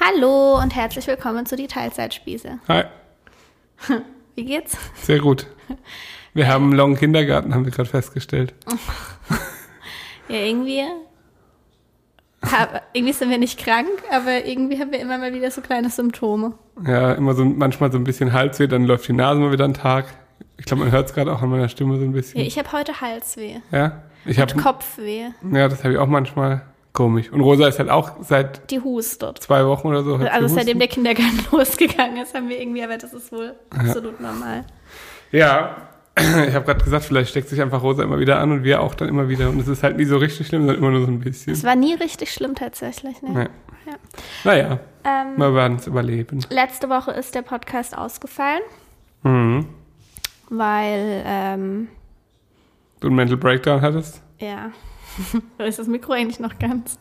Hallo und herzlich willkommen zu die Teilzeitspieße. Hi, Wie geht's? sehr gut. Wir haben einen Long Kindergarten, haben wir gerade festgestellt. Ja, irgendwie. Hab, irgendwie sind wir nicht krank, aber irgendwie haben wir immer mal wieder so kleine Symptome. Ja, immer so manchmal so ein bisschen Halsweh, dann läuft die Nase mal wieder einen Tag. Ich glaube, man hört es gerade auch an meiner Stimme so ein Ja, bisschen. ich habe heute Halsweh Ja, ich habe Kopfweh. ja, das habe ich auch manchmal komisch. Und Rosa ist halt auch seit Die hustet. zwei Wochen oder so. Also seitdem der Kindergarten losgegangen ist, haben wir irgendwie, aber das ist wohl absolut normal. Ja, ich habe gerade gesagt, vielleicht steckt sich einfach Rosa immer wieder an und wir auch dann immer wieder. Und es ist halt nie so richtig schlimm, sondern immer nur so ein bisschen. Es war nie richtig schlimm tatsächlich. Ne? Ja. Ja. Naja, Ähm, wir werden es überleben. letzte Woche ist der Podcast ausgefallen, Mhm. weil, ähm, Du einen Mental Breakdown hattest? ja, ist das Mikro eigentlich noch ganz?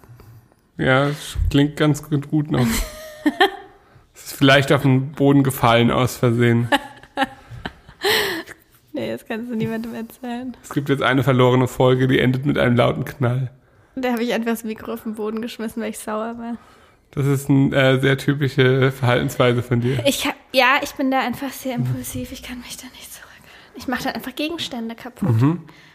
Ja, es klingt ganz gut, noch. es ist vielleicht auf den Boden gefallen aus Versehen. Nee, das kannst du niemandem erzählen. Es gibt jetzt eine verlorene Folge, die endet mit einem lauten Knall. Da habe ich einfach das Mikro auf den Boden geschmissen, weil ich sauer war. Das ist eine äh, sehr typische Verhaltensweise von dir. Ich hab, ja, ich bin da einfach sehr impulsiv. Ich kann mich da nicht. Ich mache dann einfach Gegenstände kaputt.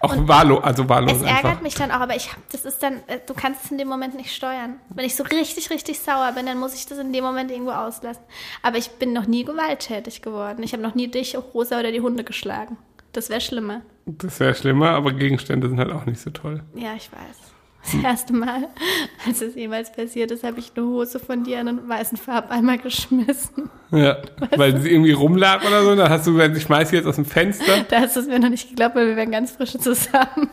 Auch wahllos, also wahllos Es ärgert einfach. mich dann auch, aber ich hab, das ist dann, äh, du kannst es in dem Moment nicht steuern. Wenn ich so richtig, richtig sauer bin, dann muss ich das in dem Moment irgendwo auslassen. Aber ich bin noch nie gewalttätig geworden. Ich habe noch nie dich, Rosa oder die Hunde geschlagen. Das wäre schlimmer. Das wäre schlimmer, aber Gegenstände sind halt auch nicht so toll. Ja, ich weiß. Das erste Mal, als es jemals passiert ist, habe ich eine Hose von dir in einen weißen Farbeimer geschmissen. Ja, weil sie irgendwie rumlag oder so. Dann hast du gesagt, ich schmeiß sie jetzt aus dem Fenster. Da hast du es mir noch nicht geglaubt, weil wir wären ganz frisch zusammen.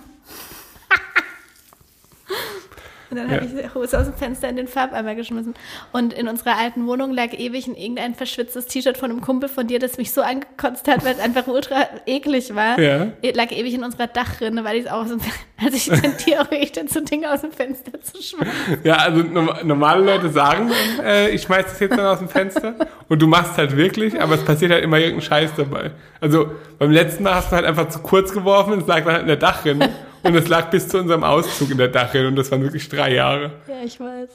Und dann Ja. habe ich die Hose aus dem Fenster in den Farbeimer geschmissen. Und in unserer alten Wohnung lag ewig in irgendein verschwitztes T-Shirt von einem Kumpel von dir, das mich so angekotzt hat, weil es einfach ultra eklig war. Ja. Lag ewig in unserer Dachrinne, weil ich es auch aus dem Also ich tendiere auch wirklich dazu, Dinge aus dem Fenster zu schmeißen. Ja, also norm- normale Leute sagen, äh, ich schmeiß das jetzt dann aus dem Fenster. Und du machst halt wirklich, aber es passiert halt immer irgendein Scheiß dabei. Also beim letzten Mal hast du halt einfach zu kurz geworfen, es lag dann halt in der Dachrinne. Und es lag bis zu unserem Auszug in der Dachrinne. Und das waren wirklich drei Jahre. Ja, ich weiß.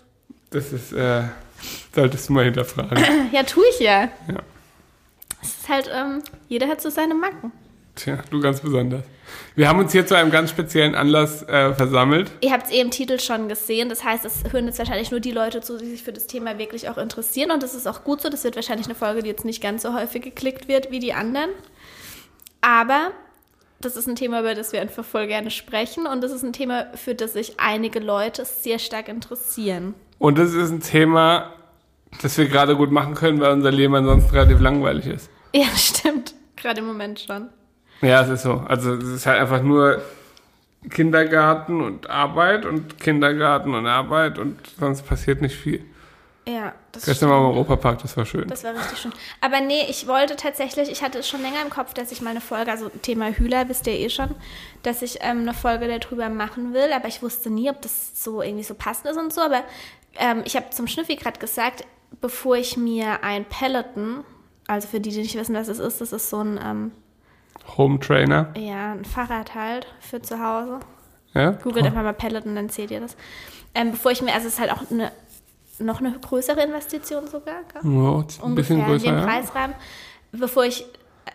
Das ist, äh, solltest du mal hinterfragen. Ja, tue ich ja. Ja. Es ist halt, ähm, jeder hat so seine Macken. Tja, du ganz besonders. Wir haben uns hier zu einem ganz speziellen Anlass äh, versammelt. Ihr habt es eh im Titel schon gesehen. Das heißt, es hören jetzt wahrscheinlich nur die Leute zu, die sich für das Thema wirklich auch interessieren. Und das ist auch gut so. Das wird wahrscheinlich eine Folge, die jetzt nicht ganz so häufig geklickt wird wie die anderen. Aber das ist ein Thema, über das wir einfach voll gerne sprechen. Und das ist ein Thema, für das sich einige Leute sehr stark interessieren. Und das ist ein Thema, das wir gerade gut machen können, weil unser Leben ansonsten relativ langweilig ist. Ja, stimmt. Gerade im Moment schon. Ja, es ist so. Also es ist halt einfach nur Kindergarten und Arbeit und Kindergarten und Arbeit und sonst passiert nicht viel. Ja, das Gestern mal im Europapark, das war schön. Das war richtig schön. Aber nee, ich wollte tatsächlich, ich hatte es schon länger im Kopf, dass ich mal eine Folge, also Thema Hühler wisst ihr eh schon, dass ich ähm, eine Folge darüber machen will, aber ich wusste nie, ob das so irgendwie so passend ist und so. Aber ähm, ich habe zum Schnüffi gerade gesagt, bevor ich mir ein Peloton, also für die, die nicht wissen, was es ist, das ist so ein, ähm, Home Trainer. ja, ein Fahrrad halt für zu Hause. Ja? Googelt einfach mal Peloton, dann seht ihr das. Ähm, bevor ich mir, also es ist halt auch eine, noch eine größere Investition sogar, gell? Ja, ein bisschen ungefähr größer. in dem Ja. Preisrahmen. Bevor ich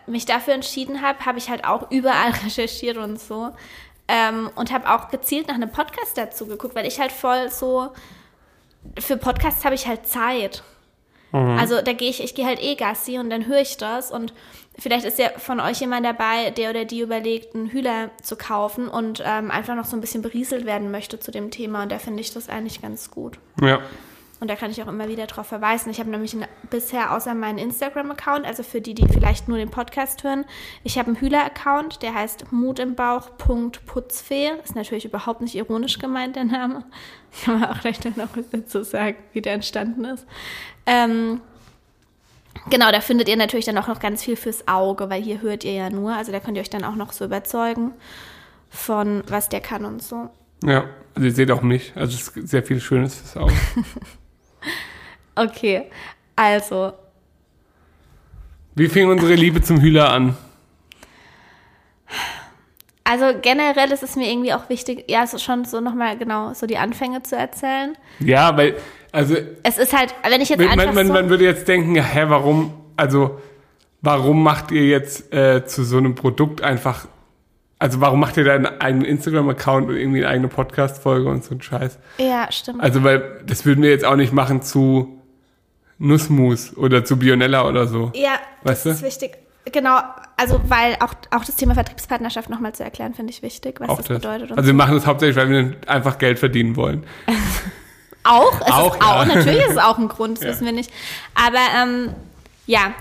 mich dafür entschieden habe, habe ich halt auch überall recherchiert und so. Ähm, und habe auch gezielt nach einem Podcast dazu geguckt, weil ich halt voll so, für Podcasts habe ich halt Zeit. Also da gehe ich, ich gehe halt eh Gassi und dann höre ich das und vielleicht ist ja von euch jemand dabei, der oder die überlegt, einen Hühler zu kaufen und ähm, einfach noch so ein bisschen berieselt werden möchte zu dem Thema und da finde ich das eigentlich ganz gut. ja. Und da kann ich auch immer wieder drauf verweisen. Ich habe nämlich einen, bisher außer meinen Instagram-Account, also für die, die vielleicht nur den Podcast hören, ich habe einen Hühler-Account, der heißt mutimbauch.putzfee. Ist natürlich überhaupt nicht ironisch gemeint, der Name. Kann man auch gleich noch was dazu sagen, wie der entstanden ist. Ähm, genau, da findet ihr natürlich dann auch noch ganz viel fürs Auge, weil hier hört ihr ja nur. Also da könnt ihr euch dann auch noch so überzeugen von, was der kann und so. Ja, also ihr seht auch mich. Also es ist sehr viel Schönes fürs Auge. Okay, also Wie fing unsere Liebe zum Hühler an? Also generell ist es mir irgendwie auch wichtig, ja, so schon so nochmal genau so die Anfänge zu erzählen. Ja, weil, Also Es ist halt, wenn ich jetzt man, einfach man, so... man würde jetzt denken, ja, hä, warum, also warum macht ihr jetzt äh, zu so einem Produkt einfach, also warum macht ihr da einen eigenen Instagram-Account und irgendwie eine eigene Podcast-Folge und so ein Scheiß? ja, stimmt. Also weil das würden wir jetzt auch nicht machen zu Nussmus oder zu Bionella oder so. Ja, Weißt das du? ist wichtig. Genau, also weil auch, auch das Thema Vertriebspartnerschaft nochmal zu erklären, finde ich wichtig, was Auch das, das. bedeutet. Also wir machen das hauptsächlich, weil wir einfach Geld verdienen wollen. auch, Auch, ist auch, ja. natürlich ist es auch ein Grund, das Ja. wissen wir nicht. Aber ähm, ja,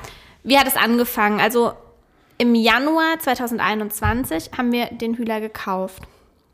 wie hat es angefangen? Also im Januar 2021 haben wir den Hühler gekauft.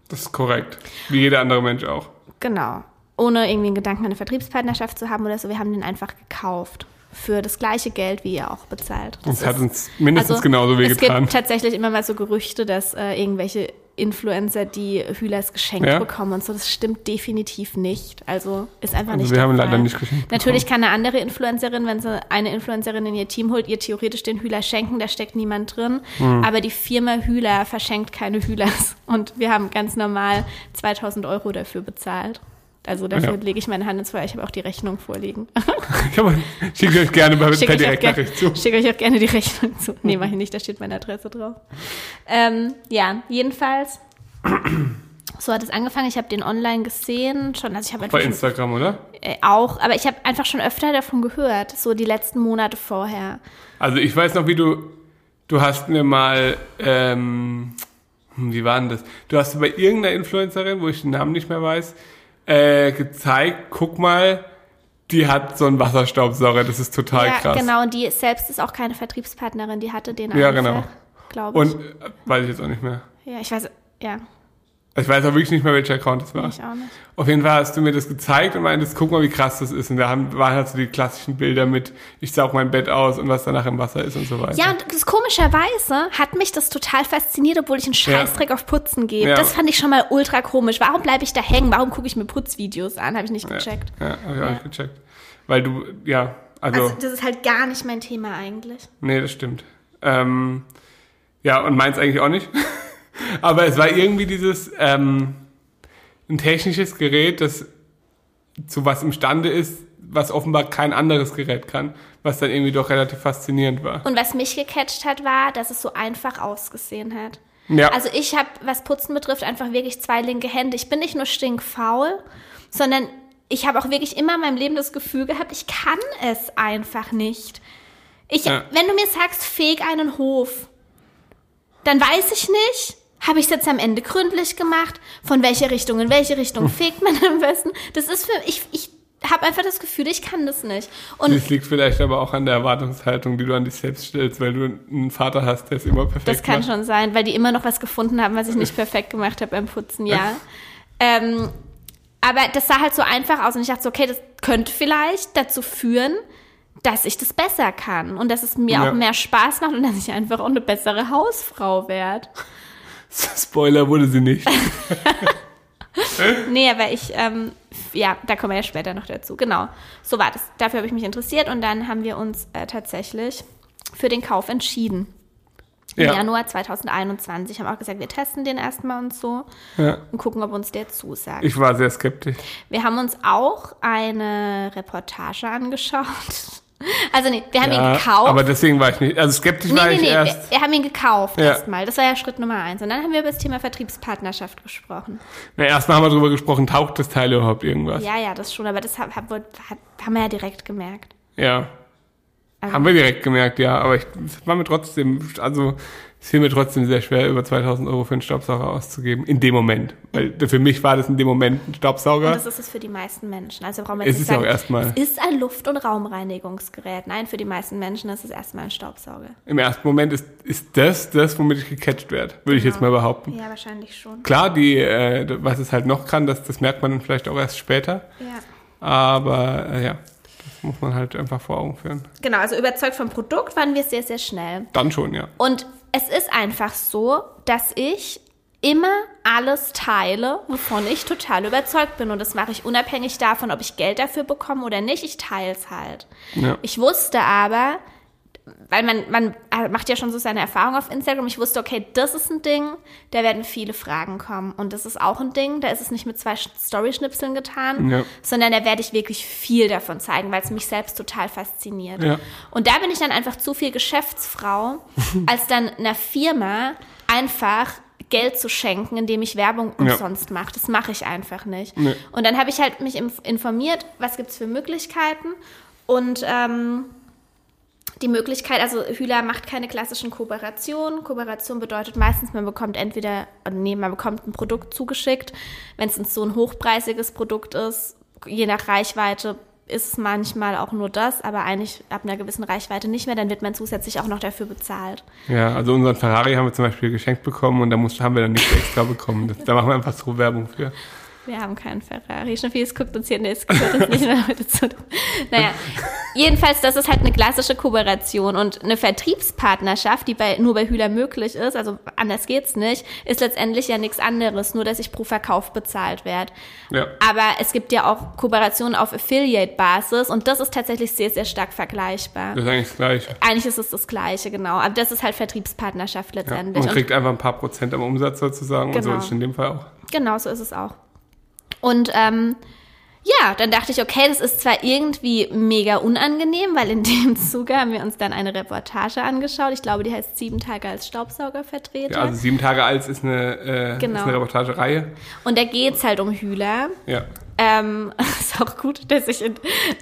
Das ist korrekt. Wie jeder andere Mensch auch. Genau. Ohne irgendwie einen Gedanken an eine Vertriebspartnerschaft zu haben oder so. Wir haben den einfach gekauft. Für das gleiche Geld, wie ihr auch bezahlt. Das Das hat uns mindestens Also, genauso Es wehgetan. gibt tatsächlich immer mal so Gerüchte, dass äh, irgendwelche Influencer die Hühlers geschenkt Ja? bekommen und so. Das stimmt definitiv nicht. Also ist einfach Also nicht wir haben leider nicht geschenkt Natürlich kann eine andere Influencerin, wenn sie eine Influencerin in ihr Team holt, ihr theoretisch den Hühler schenken, da steckt niemand drin. Hm. Aber die Firma Hühler verschenkt keine Hühlers. Und wir haben ganz normal 2000 Euro dafür bezahlt. Also dafür Ja. lege ich meine Hand ins Feuer. Ich habe auch die Rechnung vorliegen. Schicke euch gerne per, Schicke per Direktnachricht zu. schick euch auch gerne die Rechnung zu. Nee, mache ich nicht, da steht meine Adresse drauf. Ähm, ja, jedenfalls, so hat es angefangen. Ich habe den online gesehen, schon, also ich habe Bei einfach schon, Instagram, oder? äh, auch, aber ich habe einfach schon öfter davon gehört, so die letzten Monate vorher. Also ich weiß noch, wie du, du hast mir mal, ähm, hm, wie war denn das? Du hast bei irgendeiner Influencerin, wo ich den Namen nicht mehr weiß, äh, gezeigt, guck mal, die hat so einen Wasserstaubsauger, das ist total ja, krass. genau, und die selbst ist auch keine Vertriebspartnerin, die hatte den Ja, einfach, genau. glaube ich. Und äh, weiß ich jetzt auch nicht mehr. ja, ich weiß, ja, Ich weiß auch wirklich nicht mehr, welcher Account das war. ich auch nicht. Auf jeden Fall hast du mir das gezeigt und meintest, guck mal, wie krass das ist. Und da haben, waren halt so die klassischen Bilder mit, ich saug mein Bett aus und was danach im Wasser ist und so weiter. Ja, und das komischerweise hat mich das total fasziniert, obwohl ich einen Scheißdreck auf Putzen gebe. Ja. Das fand ich schon mal ultra komisch. Warum bleibe ich da hängen? Warum gucke ich mir Putzvideos an? Habe ich nicht gecheckt. Ja, habe ich auch Ja. nicht gecheckt. Weil du, ja, also, Also das ist halt gar nicht mein Thema eigentlich. nee, das stimmt. Ähm, ja, und meins eigentlich auch nicht. Aber es war irgendwie dieses, ähm, ein technisches Gerät, das zu was imstande ist, was offenbar kein anderes Gerät kann, was dann irgendwie doch relativ faszinierend war. Und was mich gecatcht hat, war, dass es so einfach ausgesehen hat. Ja, Also ich habe, was Putzen betrifft, einfach wirklich zwei linke Hände. Ich bin nicht nur stinkfaul, sondern ich habe auch wirklich immer in meinem Leben das Gefühl gehabt, ich kann es einfach nicht. Ich, Ja. Wenn du mir sagst, feg einen Hof, dann weiß ich nicht, habe ich es jetzt am Ende gründlich gemacht, von welcher Richtung in welche Richtung fegt man am besten. Das ist für, ich, ich habe einfach das Gefühl, ich kann das nicht. Und das liegt vielleicht aber auch an der Erwartungshaltung, die du an dich selbst stellst, weil du einen Vater hast, der es immer perfekt Das kann macht. schon sein, weil die immer noch was gefunden haben, was ich nicht perfekt gemacht habe beim Putzen, ja. ähm, aber das sah halt so einfach aus und ich dachte so, okay, das könnte vielleicht dazu führen, dass ich das besser kann und dass es mir Ja. auch mehr Spaß macht und dass ich einfach auch eine bessere Hausfrau werde. Spoiler wurde sie nicht. Nee, aber ich, ähm, ja, da kommen wir ja später noch dazu. Genau, so war das. Dafür habe ich mich interessiert und dann haben wir uns äh, tatsächlich für den Kauf entschieden. Im Ja. Januar 2021 haben auch gesagt, wir testen den erstmal und so Ja. und gucken, ob uns der zusagt. Ich war sehr skeptisch. wir haben uns auch eine Reportage angeschaut. Also nee, wir haben ihn gekauft. aber deswegen war ich nicht. Also skeptisch nee, war nee, ich nee, wir, erst. wir haben ihn gekauft Ja. erstmal. Das war ja Schritt Nummer eins. Und dann haben wir über das Thema Vertriebspartnerschaft gesprochen. Na, erstmal haben wir darüber gesprochen, taucht das Teil überhaupt irgendwas? Ja, ja, das schon, aber das hab, hab, haben wir ja direkt gemerkt. Ja. Also- Haben wir direkt gemerkt, ja. Aber ich war mir trotzdem, also es fiel mir trotzdem sehr schwer, über 2000 Euro für einen Staubsauger auszugeben. In dem Moment. Weil für mich war das in dem Moment ein Und Staubsauger. das ist es für die meisten Menschen. Also brauchen wir Es jetzt ist nicht ja auch sagen, erstmal- es ist ein Luft- und Raumreinigungsgerät. Nein, für die meisten Menschen ist es erstmal ein Staubsauger. Im ersten Moment ist, ist das das, womit ich gecatcht werde, würde ich jetzt mal behaupten. Ja, wahrscheinlich schon. Klar, die, äh, was es halt noch kann, das, das merkt man dann vielleicht auch erst später. Ja. Aber äh, ja, das muss man halt einfach vor Augen führen. Genau, also überzeugt vom Produkt waren wir sehr, sehr schnell. Dann schon, ja. Und es ist einfach so, dass ich immer alles teile, wovon ich total überzeugt bin. Und das mache ich unabhängig davon, ob ich Geld dafür bekomme oder nicht. Ich teile es halt. Ja. Ich wusste aber, weil man, man macht ja schon so seine Erfahrung auf Instagram. Ich wusste, okay, das ist ein Ding, da werden viele Fragen kommen. Und das ist auch ein Ding, da ist es nicht mit zwei Story-Schnipseln getan, Ja. sondern da werde ich wirklich viel davon zeigen, weil es mich selbst total fasziniert. Ja. Und da bin ich dann einfach zu viel Geschäftsfrau, als dann einer Firma einfach Geld zu schenken, indem ich Werbung umsonst mache. Das mache ich einfach nicht. Nee. Und dann habe ich halt mich inf- informiert, was gibt's für Möglichkeiten. Und ähm, die Möglichkeit, also Hühler macht keine klassischen Kooperationen. Kooperation bedeutet meistens, man bekommt entweder, äh, nee, man bekommt ein Produkt zugeschickt. Wenn es so ein hochpreisiges Produkt ist, je nach Reichweite ist es manchmal auch nur das, aber eigentlich ab einer gewissen Reichweite nicht mehr, dann wird man zusätzlich auch noch dafür bezahlt. Ja, also unseren Ferrari haben wir zum Beispiel geschenkt bekommen und da haben wir dann nichts extra bekommen. Das, da machen wir einfach so Werbung für. Wir haben keinen Ferrari. Schnuffi, es guckt uns hier, es gehört nicht mehr heute zu. Naja, jedenfalls, das ist halt eine klassische Kooperation und eine Vertriebspartnerschaft, die bei, nur bei Hühler möglich ist, also anders geht's nicht, ist letztendlich ja nichts anderes, nur dass ich pro Verkauf bezahlt werde. Ja. Aber es gibt ja auch Kooperationen auf Affiliate-Basis und das ist tatsächlich sehr, sehr stark vergleichbar. Das ist eigentlich das Gleiche. Eigentlich ist es das Gleiche, genau. Aber das ist halt Vertriebspartnerschaft Ja. letztendlich. Man Und- kriegt einfach ein paar Prozent am Umsatz sozusagen und so Genau. ist es in dem Fall auch. Genau, so ist es auch. Und ähm, ja, dann dachte ich, okay, das ist zwar irgendwie mega unangenehm, weil in dem Zuge haben wir uns dann eine Reportage angeschaut. Ich glaube, die heißt Sieben Tage als Staubsaugervertreter. Ja, also sieben Tage alt ist eine, äh, Genau. ist eine Reportagereihe. Und da geht's halt um Hühler. Ja. Ähm, ist auch gut, dass ich in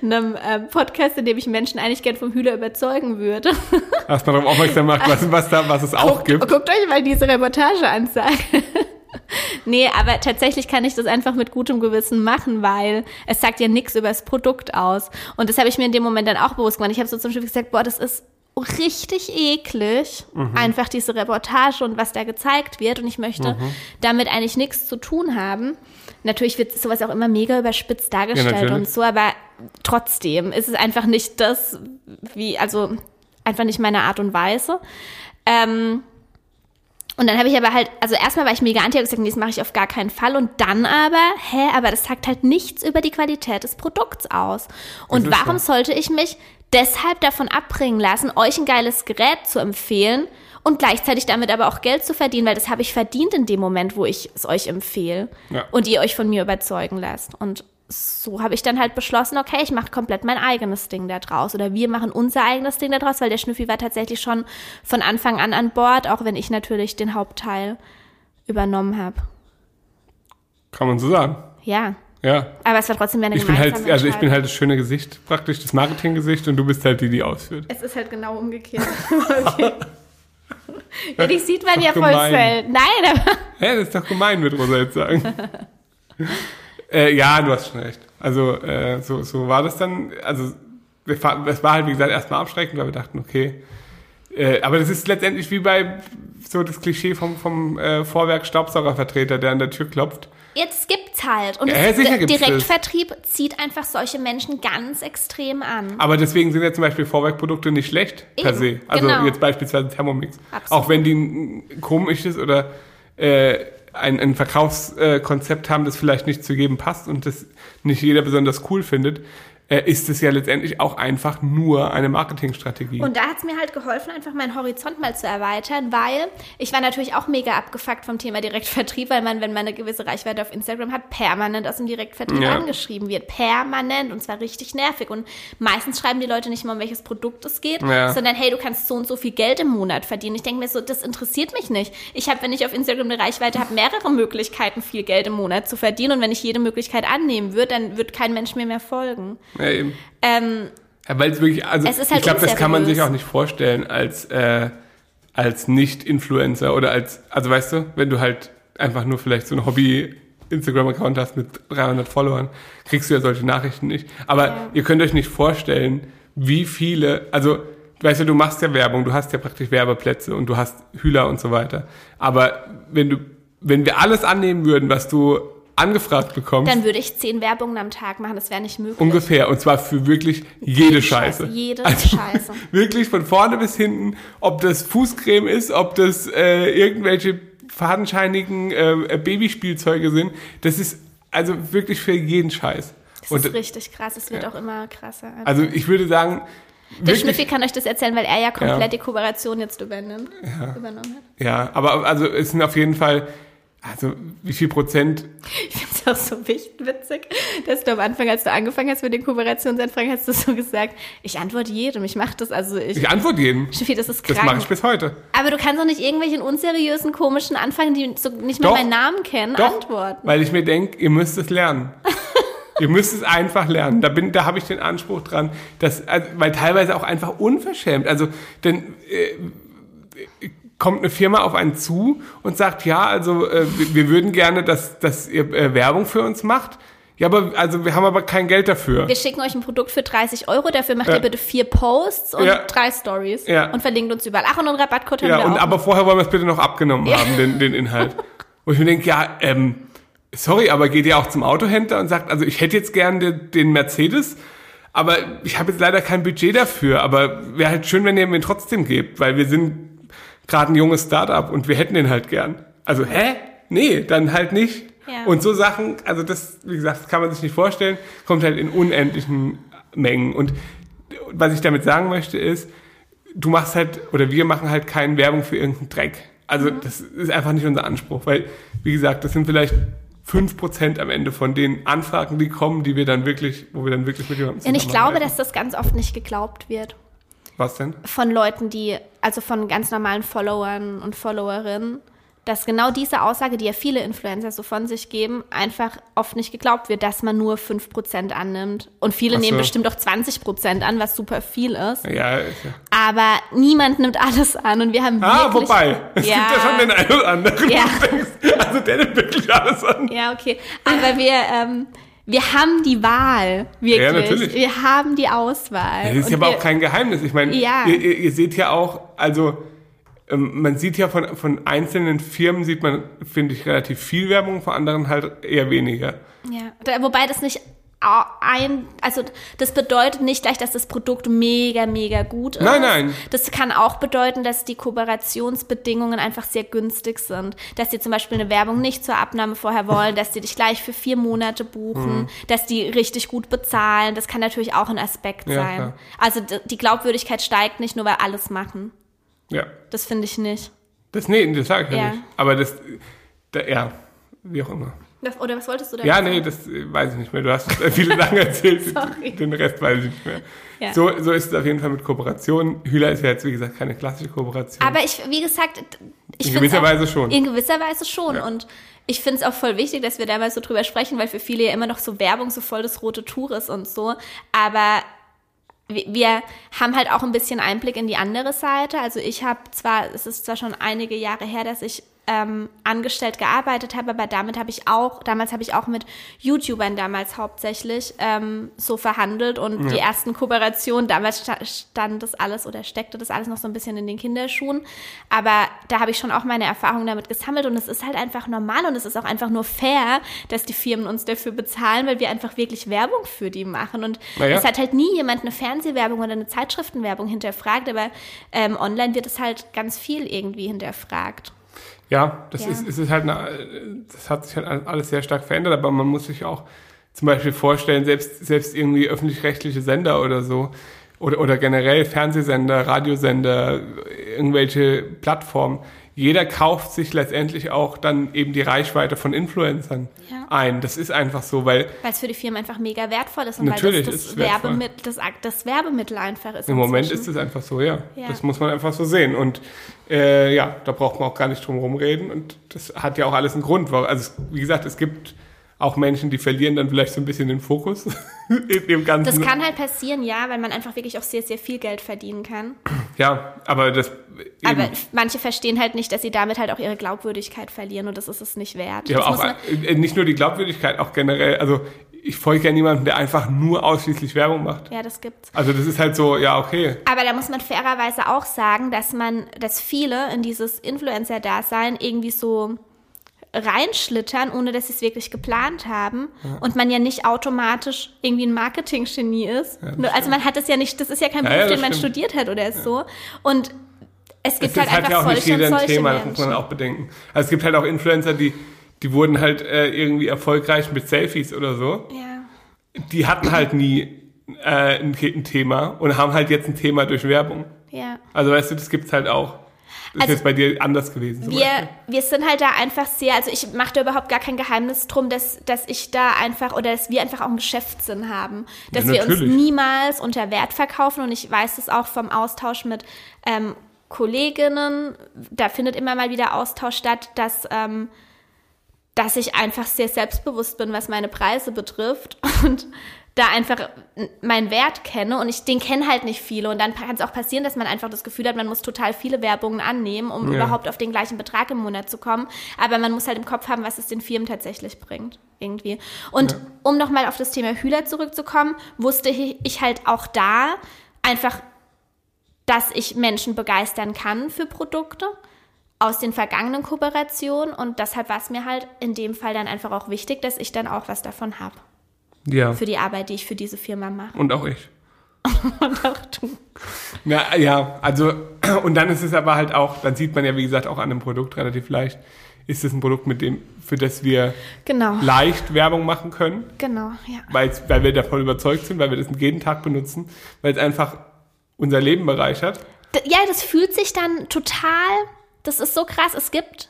einem ähm, Podcast, in dem ich Menschen eigentlich gern vom Hühler überzeugen würde, Hast mal darauf aufmerksam gemacht, was, was, da, was es auch guckt, gibt. guckt euch mal diese Reportage an, sag. Nee, aber tatsächlich kann ich das einfach mit gutem Gewissen machen, weil es sagt ja nichts über das Produkt aus. Und das habe ich mir in dem Moment dann auch bewusst gemacht. Ich habe so zum Beispiel gesagt, boah, das ist richtig eklig, einfach diese Reportage und was da gezeigt wird. Und ich möchte damit eigentlich nichts zu tun haben. Natürlich wird sowas auch immer mega überspitzt dargestellt natürlich. und so, aber trotzdem ist es einfach nicht das, wie, also einfach nicht meine Art und Weise. Ähm, und dann habe ich aber halt, also erstmal war ich mega anti, habe gesagt, nee, das mache ich auf gar keinen Fall. Und dann aber, hä, aber das sagt halt nichts über die Qualität des Produkts aus. Und warum so. sollte ich mich deshalb davon abbringen lassen, euch ein geiles Gerät zu empfehlen und gleichzeitig damit aber auch Geld zu verdienen, weil das habe ich verdient in dem Moment, wo ich es euch empfehle Ja. und ihr euch von mir überzeugen lasst. Und so habe ich dann halt beschlossen, okay, ich mache komplett mein eigenes Ding da draus oder wir machen unser eigenes Ding da draus, weil der Schnüffi war tatsächlich schon von Anfang an an Bord, auch wenn ich natürlich den Hauptteil übernommen habe. Kann man so sagen. Ja, Ja. aber es war trotzdem eine Ich bin halt, also ich bin halt das schöne Gesicht, praktisch das Marketinggesicht und du bist halt die, die ausführt. Es ist halt genau umgekehrt. okay. Ja, die sieht man ja voll selten. Nein, aber Hä, das ist doch gemein, wird Rosa jetzt sagen. äh, ja, du hast schon recht. Also, äh, so, so war das dann. Also, es war halt, wie gesagt, erstmal abschreckend, weil wir dachten, okay. Äh, aber das ist letztendlich wie bei so das Klischee vom, vom äh, Vorwerk Staubsaugervertreter, der an der Tür klopft. jetzt gibt's halt. Und Ja, sicher der gibt's das. Direktvertrieb zieht einfach solche Menschen ganz extrem an. Aber deswegen sind ja zum Beispiel Vorwerkprodukte nicht schlecht per se. Eben, Also genau. jetzt beispielsweise Thermomix. Absolut. Auch wenn die ein komisches oder äh, ein, ein Verkaufskonzept haben, das vielleicht nicht zu jedem passt und das nicht jeder besonders cool findet, äh, ist es ja letztendlich auch einfach nur eine Marketingstrategie. Und da hat's mir halt geholfen, einfach meinen Horizont mal zu erweitern, weil ich war natürlich auch mega abgefuckt vom Thema Direktvertrieb, weil man, wenn man eine gewisse Reichweite auf Instagram hat, permanent aus dem Direktvertrieb Ja. angeschrieben wird. Permanent und zwar richtig nervig. Und meistens schreiben die Leute nicht mal, um welches Produkt es geht, Ja. sondern hey, du kannst so und so viel Geld im Monat verdienen. Ich denke mir so, das interessiert mich nicht. Ich habe, wenn ich auf Instagram eine Reichweite habe, mehrere Möglichkeiten, viel Geld im Monat zu verdienen. Und wenn ich jede Möglichkeit annehmen würde, dann wird kein Mensch mir mehr folgen. Ja, eben. Ähm, Ja, weil es wirklich, also Es ist halt ich glaube, das kann man sich auch nicht vorstellen als, äh, als Nicht-Influencer oder als, also weißt du, wenn du halt einfach nur vielleicht so ein Hobby-Instagram-Account hast mit 300 Followern, kriegst du ja solche Nachrichten nicht. Aber ihr könnt euch nicht vorstellen, wie viele, also weißt du, du machst ja Werbung, du hast ja praktisch Werbeplätze und du hast Hühler und so weiter. Aber wenn du, wenn wir alles annehmen würden, was du angefragt bekommst, dann würde ich zehn Werbungen am Tag machen. Das wäre nicht möglich. Ungefähr. Und zwar für wirklich jede Scheiße. Scheiße, jede also, Scheiße. Wirklich von vorne bis hinten, ob das Fußcreme ist, ob das äh, irgendwelche fadenscheinigen äh, Babyspielzeuge sind. Das ist also wirklich für jeden Scheiß. Das Und ist richtig krass. Es wird auch immer krasser. also ich würde sagen, Der Wirklich? Schnüffi kann euch das erzählen, weil er ja komplett die Kooperation jetzt übernimmt, übernommen hat. Ja, aber also es sind auf jeden Fall, also wie viel Prozent Ich finde es auch so witzig, dass du am Anfang, als du angefangen hast mit den Kooperationsanfragen, hast du so gesagt, ich antworte jedem, ich mache das, also ich, Ich antworte jedem. Schnüffi, das ist Das krank. mache ich bis heute. Aber du kannst doch nicht irgendwelchen unseriösen, komischen Anfragen, die so nicht mal Doch. meinen Namen kennen, Doch, antworten. weil ich mir denke, ihr müsst es lernen. ihr müsst es einfach lernen. Da bin, da habe ich den Anspruch dran, dass, also, weil teilweise auch einfach unverschämt. Also, denn äh, kommt eine Firma auf einen zu und sagt, ja, also äh, wir, würden gerne, dass, dass ihr äh, Werbung für uns macht. Ja, aber also wir haben aber kein Geld dafür. Wir schicken euch ein Produkt für 30 Euro, dafür macht Ja. ihr bitte vier Posts und Ja. drei Stories. Ja. Und verlinkt uns überall. Ach, und einen Rabattcode haben Ja, wir und auch. aber vorher wollen wir es bitte noch abgenommen haben, den, den Inhalt. Wo ich mir denke, ja, ähm, sorry, aber geht ihr auch zum Autohändler und sagt, also ich hätte jetzt gern den, den Mercedes, aber ich habe jetzt leider kein Budget dafür, aber wäre halt schön, wenn ihr mir den trotzdem gebt, weil wir sind gerade ein junges Startup und wir hätten den halt gern. Also, hä? Nee, dann halt nicht. Ja. Und so Sachen, also das, wie gesagt, das kann man sich nicht vorstellen, kommt halt in unendlichen Mengen. Und was ich damit sagen möchte ist, du machst halt, oder wir machen halt keine Werbung für irgendeinen Dreck. Also das ist einfach nicht unser Anspruch, weil, wie gesagt, das sind vielleicht 5% am Ende von den Anfragen, die kommen, die wir dann wirklich, wo wir dann wirklich mit jemandem und ich glaube, dass das ganz oft nicht geglaubt wird. Was denn? Von Leuten, die, also von ganz normalen Followern und Followerinnen, dass genau diese Aussage, die ja viele Influencer so von sich geben, einfach oft nicht geglaubt wird, dass man nur 5% annimmt. Und viele so. nehmen bestimmt auch 20% an, was super viel ist. Ja, ja. Aber niemand nimmt alles an und wir haben Ah, wirklich... wobei, es Ja. gibt ja schon den einen oder anderen, Ja. also der nimmt wirklich alles an. Ja, okay. Aber wir, ähm, wir haben die Wahl, wirklich. Ja, natürlich. Wir haben die Auswahl. Das ist Und ja aber wir, auch kein Geheimnis. Ich meine, Ja. ihr, ihr, seht ja auch, also ähm, man sieht ja von, von einzelnen Firmen, sieht man, finde ich, relativ viel Werbung, von anderen halt eher weniger. Ja, wobei das nicht ein, also das bedeutet nicht gleich, dass das Produkt mega, mega gut ist. Nein, nein. Das kann auch bedeuten, dass die Kooperationsbedingungen einfach sehr günstig sind. Dass die zum Beispiel eine Werbung nicht zur Abnahme vorher wollen, dass die dich gleich für vier Monate buchen, Mhm. dass die richtig gut bezahlen. Das kann natürlich auch ein Aspekt Ja, sein. klar. Also die Glaubwürdigkeit steigt nicht nur, weil alles machen. Ja. Das finde ich nicht. Das, nee, das sage ich ja, Ja. nicht. Aber das, da, ja, wie auch immer. Oder was wolltest du da Ja, sagen? nee, das äh, weiß ich nicht mehr. Du hast viele Lange erzählt. Sorry. Den Rest weiß ich nicht mehr. Ja. So, so ist es auf jeden Fall mit Kooperationen. Hühler ist ja jetzt, wie gesagt, keine klassische Kooperation. Aber ich, wie gesagt, ich In gewisser auch, Weise schon. In gewisser Weise schon. Ja. Und ich finde es auch voll wichtig, dass wir da mal so drüber sprechen, weil für viele ja immer noch so Werbung so voll das rote Tuch ist und so. Aber wir haben halt auch ein bisschen Einblick in die andere Seite. Also ich habe zwar, es ist zwar schon einige Jahre her, dass ich ähm, angestellt gearbeitet habe, aber damit habe ich auch, damals habe ich auch mit YouTubern damals hauptsächlich ähm, so verhandelt und die ersten Kooperationen, damals sta stand das alles oder steckte das alles noch so ein bisschen in den Kinderschuhen, aber da habe ich schon auch meine Erfahrungen damit gesammelt und es ist halt einfach normal und es ist auch einfach nur fair, dass die Firmen uns dafür bezahlen, weil wir einfach wirklich Werbung für die machen und Naja. es hat halt nie jemand eine Fernsehwerbung oder eine Zeitschriftenwerbung hinterfragt, aber ähm, online wird es halt ganz viel irgendwie hinterfragt. Ja, das Ja. ist, es ist halt eine, das hat sich halt alles sehr stark verändert, aber man muss sich auch zum Beispiel vorstellen, selbst, selbst irgendwie öffentlich-rechtliche Sender oder so, oder, oder generell Fernsehsender, Radiosender, irgendwelche Plattformen, jeder kauft sich letztendlich auch dann eben die Reichweite von Influencern Ja. ein. Das ist einfach so, weil Weil es für die Firmen einfach mega wertvoll ist und Natürlich weil das das. Werbemittel, das, das Werbemittel einfach ist. Im Moment inzwischen. ist es einfach so, ja. Ja. Das muss man einfach so sehen. Und äh, ja, da braucht man auch gar nicht drum rumreden. Und das hat ja auch alles einen Grund. Also wie gesagt, es gibt auch Menschen, die verlieren dann vielleicht so ein bisschen den Fokus in dem Ganzen. Das kann halt passieren, ja, weil man einfach wirklich auch sehr, sehr viel Geld verdienen kann. ja, aber das eben, Aber manche verstehen halt nicht, dass sie damit halt auch ihre Glaubwürdigkeit verlieren und das ist es nicht wert. ja, das auch man, äh, nicht nur die Glaubwürdigkeit, auch generell. Also ich folge ja niemandem, der einfach nur ausschließlich Werbung macht. ja, das gibt's. Also das ist halt so, ja, okay. Aber da muss man fairerweise auch sagen, dass man, dass viele in dieses Influencer-Dasein irgendwie so reinschlittern, ohne dass sie es wirklich geplant haben und man ja nicht automatisch irgendwie ein Marketing-Genie ist. Nur- also man hat das ja nicht, das ist ja kein Ja, Beruf, ja, den man stimmt. studiert hat oder so. Und es gibt Es halt halt einfach ja auch nicht jeder ein Thema, das muss man auch bedenken. Also es gibt halt auch Influencer, die, die wurden halt äh, irgendwie erfolgreich mit Selfies oder so. Ja. die hatten halt nie äh, ein, ein Thema und haben halt jetzt ein Thema durch Werbung. Ja. Also weißt du, das gibt's halt auch. Das Also, ist jetzt bei dir anders gewesen. Wir, Beispiel. wir sind halt da einfach sehr, also ich mache da überhaupt gar kein Geheimnis drum, dass, dass ich da einfach oder dass wir einfach auch einen Geschäftssinn haben. Dass Ja, wir uns niemals unter Wert verkaufen und ich weiß es auch vom Austausch mit ähm, Kolleginnen, da findet immer mal wieder Austausch statt, dass, ähm, dass ich einfach sehr selbstbewusst bin, was meine Preise betrifft und da einfach meinen Wert kenne und ich den kennen halt nicht viele. Und dann kann es auch passieren, dass man einfach das Gefühl hat, man muss total viele Werbungen annehmen, um Ja. überhaupt auf den gleichen Betrag im Monat zu kommen, aber man muss halt im Kopf haben, was es den Firmen tatsächlich bringt irgendwie. Und um nochmal auf das Thema Hühler zurückzukommen, wusste ich halt auch da einfach, dass ich Menschen begeistern kann für Produkte aus den vergangenen Kooperationen. Und deshalb war es mir halt in dem Fall dann einfach auch wichtig, dass ich dann auch was davon habe Ja. für die Arbeit, die ich für diese Firma mache. Und auch ich. Und auch du. Ja, ja, also, und dann ist es aber halt auch, dann sieht man ja, wie gesagt, auch an einem Produkt relativ leicht, ist es ein Produkt, mit dem, für das wir Genau, leicht Werbung machen können, genau, ja. weil, wir davon überzeugt sind, weil wir das jeden Tag benutzen, weil es einfach unser Leben bereichert. Ja, das fühlt sich dann total, das ist so krass, es gibt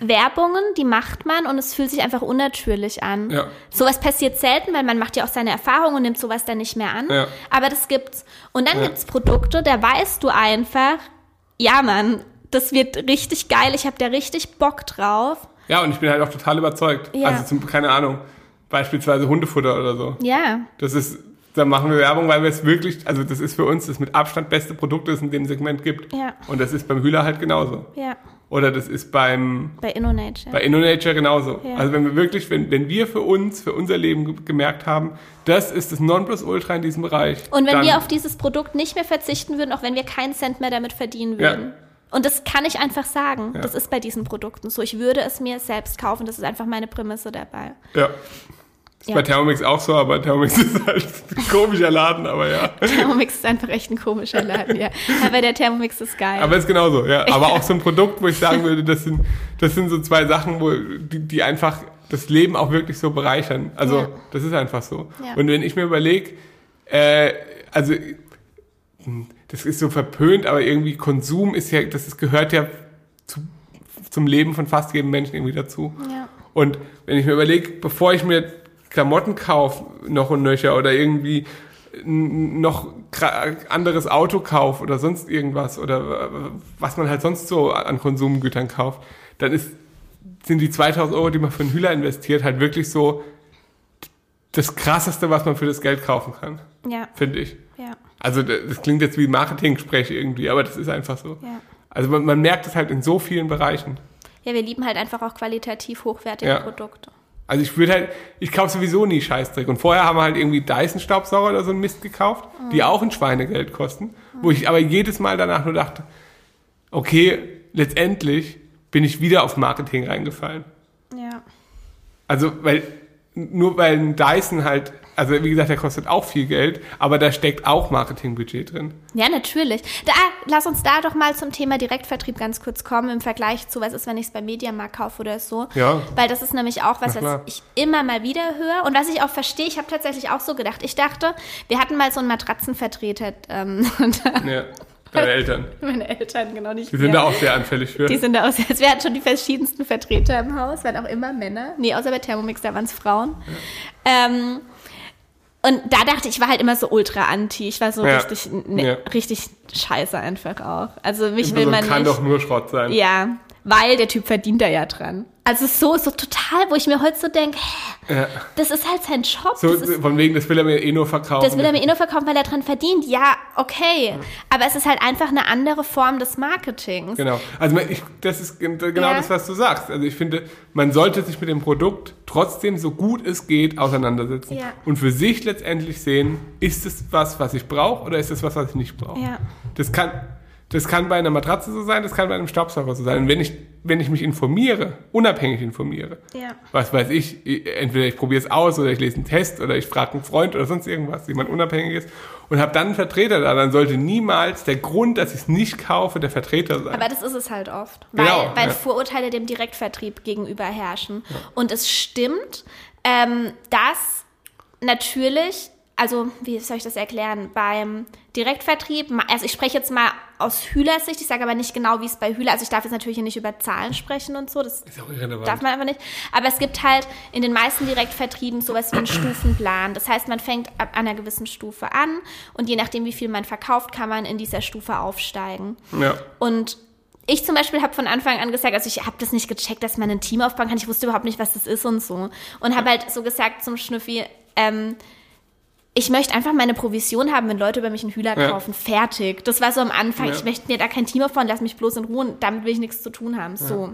Werbungen, die macht man und es fühlt sich einfach unnatürlich an. Ja. Sowas passiert selten, weil man macht ja auch seine Erfahrungen und nimmt sowas dann nicht mehr an. Ja. Aber das gibt's. Und dann Ja. gibt's Produkte, da weißt du einfach, ja Mann, das wird richtig geil, ich habe da richtig Bock drauf. Ja, und ich bin halt auch total überzeugt. Ja. Also, zum, keine Ahnung, beispielsweise Hundefutter oder so. Ja, Das ist, da machen wir Werbung, weil wir es wirklich, also das ist für uns das mit Abstand beste Produkt, das es in dem Segment gibt. Ja. Und das ist beim Hühler halt genauso. ja, Oder das ist beim, bei InnoNature. bei InnoNature genauso. Ja. Also wenn wir wirklich, wenn, wenn wir für uns, für unser Leben ge- gemerkt haben, das ist das Nonplusultra in diesem Bereich. Und wenn wir auf dieses Produkt nicht mehr verzichten würden, auch wenn wir keinen Cent mehr damit verdienen Ja. würden. Und das kann ich einfach sagen. Ja. Das ist bei diesen Produkten so. Ich würde es mir selbst kaufen. Das ist einfach meine Prämisse dabei. Ja. Ist Ja. bei Thermomix auch so, aber Thermomix ist halt ein komischer Laden, aber ja. Thermomix ist einfach echt ein komischer Laden, ja. Aber der Thermomix ist geil. Aber ist genauso, ja. Aber auch so ein Produkt, wo ich sagen würde, das sind, das sind so zwei Sachen, wo, die, die einfach das Leben auch wirklich so bereichern. Also, Ja. das ist einfach so. Ja. Und wenn ich mir überlege, äh, also, das ist so verpönt, aber irgendwie Konsum ist ja, das gehört ja zu, zum Leben von fast jedem Menschen irgendwie dazu. ja. Und wenn ich mir überlege, bevor ich mir Klamotten kaufe, noch und nöcher, oder irgendwie noch anderes Auto kaufe oder sonst irgendwas, oder was man halt sonst so an Konsumgütern kauft, dann ist, sind die 2000 Euro, die man für einen Hühler investiert, halt wirklich so das Krasseste, was man für das Geld kaufen kann, Ja, finde ich. ja, Also das klingt jetzt wie Marketing-Sprech irgendwie, aber das ist einfach so. ja. Also man, man merkt es halt in so vielen Bereichen. Ja, wir lieben halt einfach auch qualitativ hochwertige Ja. Produkte. Also ich würde halt, ich kaufe sowieso nie Scheißdreck. Und vorher haben wir halt irgendwie Dyson-Staubsauger oder so ein Mist gekauft, die auch ein Schweinegeld kosten. Wo ich aber jedes Mal danach nur dachte, okay, letztendlich bin ich wieder auf Marketing reingefallen. Ja. Also, weil, nur weil ein Dyson halt, also wie gesagt, der kostet auch viel Geld, aber da steckt auch Marketingbudget drin. Ja, natürlich. Da, lass uns da doch mal zum Thema Direktvertrieb ganz kurz kommen im Vergleich zu, was ist, wenn ich es beim Mediamarkt kaufe oder so. Ja. Weil das ist nämlich auch was, was ich immer mal wieder höre und was ich auch verstehe. Ich habe tatsächlich auch so gedacht. Ich dachte, wir hatten mal so einen Matratzenvertreter, ähm, Ja, deine Eltern. meine Eltern genau nicht Die sind mehr. da auch sehr anfällig für. Die sind da aus. Wir hatten schon die verschiedensten Vertreter im Haus, waren auch immer Männer. Nee, außer bei Thermomix, da waren es Frauen. Ähm, und da dachte ich, ich war halt immer so ultra anti. Ich war so Ja. richtig, ne, Ja. richtig scheiße einfach auch. Also mich will man kann nicht. doch nur Schrott sein. Ja, weil der Typ verdient da ja dran. Also so, so total, wo ich mir heute so denke, hä, Ja. das ist halt sein Job. So, ist, von wegen, das will er mir eh nur verkaufen. das will er mir eh nur verkaufen, weil er dran verdient. Ja, okay. Aber es ist halt einfach eine andere Form des Marketings. Genau. Also ich, das ist gen- genau Ja. das, was du sagst. Also ich finde, man sollte sich mit dem Produkt trotzdem so gut es geht auseinandersetzen Ja. und für sich letztendlich sehen, ist es was, was ich brauche oder ist es was, was ich nicht brauche. Ja. Das kann, das kann bei einer Matratze so sein, das kann bei einem Staubsauger so sein. Und wenn ich, wenn ich mich informiere, unabhängig informiere, Ja. was weiß ich, entweder ich probiere es aus oder ich lese einen Test oder ich frage einen Freund oder sonst irgendwas, jemand unabhängig ist und habe dann einen Vertreter da, dann sollte niemals der Grund, dass ich es nicht kaufe, der Vertreter sein. Aber das ist es halt oft, weil, Genau, weil ja. Vorurteile dem Direktvertrieb gegenüber herrschen. Und es stimmt, ähm, dass natürlich also wie soll ich das erklären? Beim Direktvertrieb, also ich spreche jetzt mal aus Hühlers Sicht, ich sage aber nicht genau, wie es bei Hühler, also ich darf jetzt natürlich hier nicht über Zahlen sprechen und so, das Ist auch irrelevant. darf man einfach nicht. Aber es gibt halt in den meisten Direktvertrieben sowas wie einen Stufenplan. Das heißt, man fängt ab einer gewissen Stufe an und je nachdem, wie viel man verkauft, kann man in dieser Stufe aufsteigen. ja. Und ich zum Beispiel habe von Anfang an gesagt, also ich habe das nicht gecheckt, dass man ein Team aufbauen kann. Ich wusste überhaupt nicht, was das ist und so. Und habe halt so gesagt zum Schnüffi, ähm, ich möchte einfach meine Provision haben, wenn Leute über mich einen Hühler Ja. kaufen. Fertig. Das war so am Anfang. Ja. Ich möchte mir da kein Team aufbauen, lass mich bloß in Ruhe und damit will ich nichts zu tun haben. So.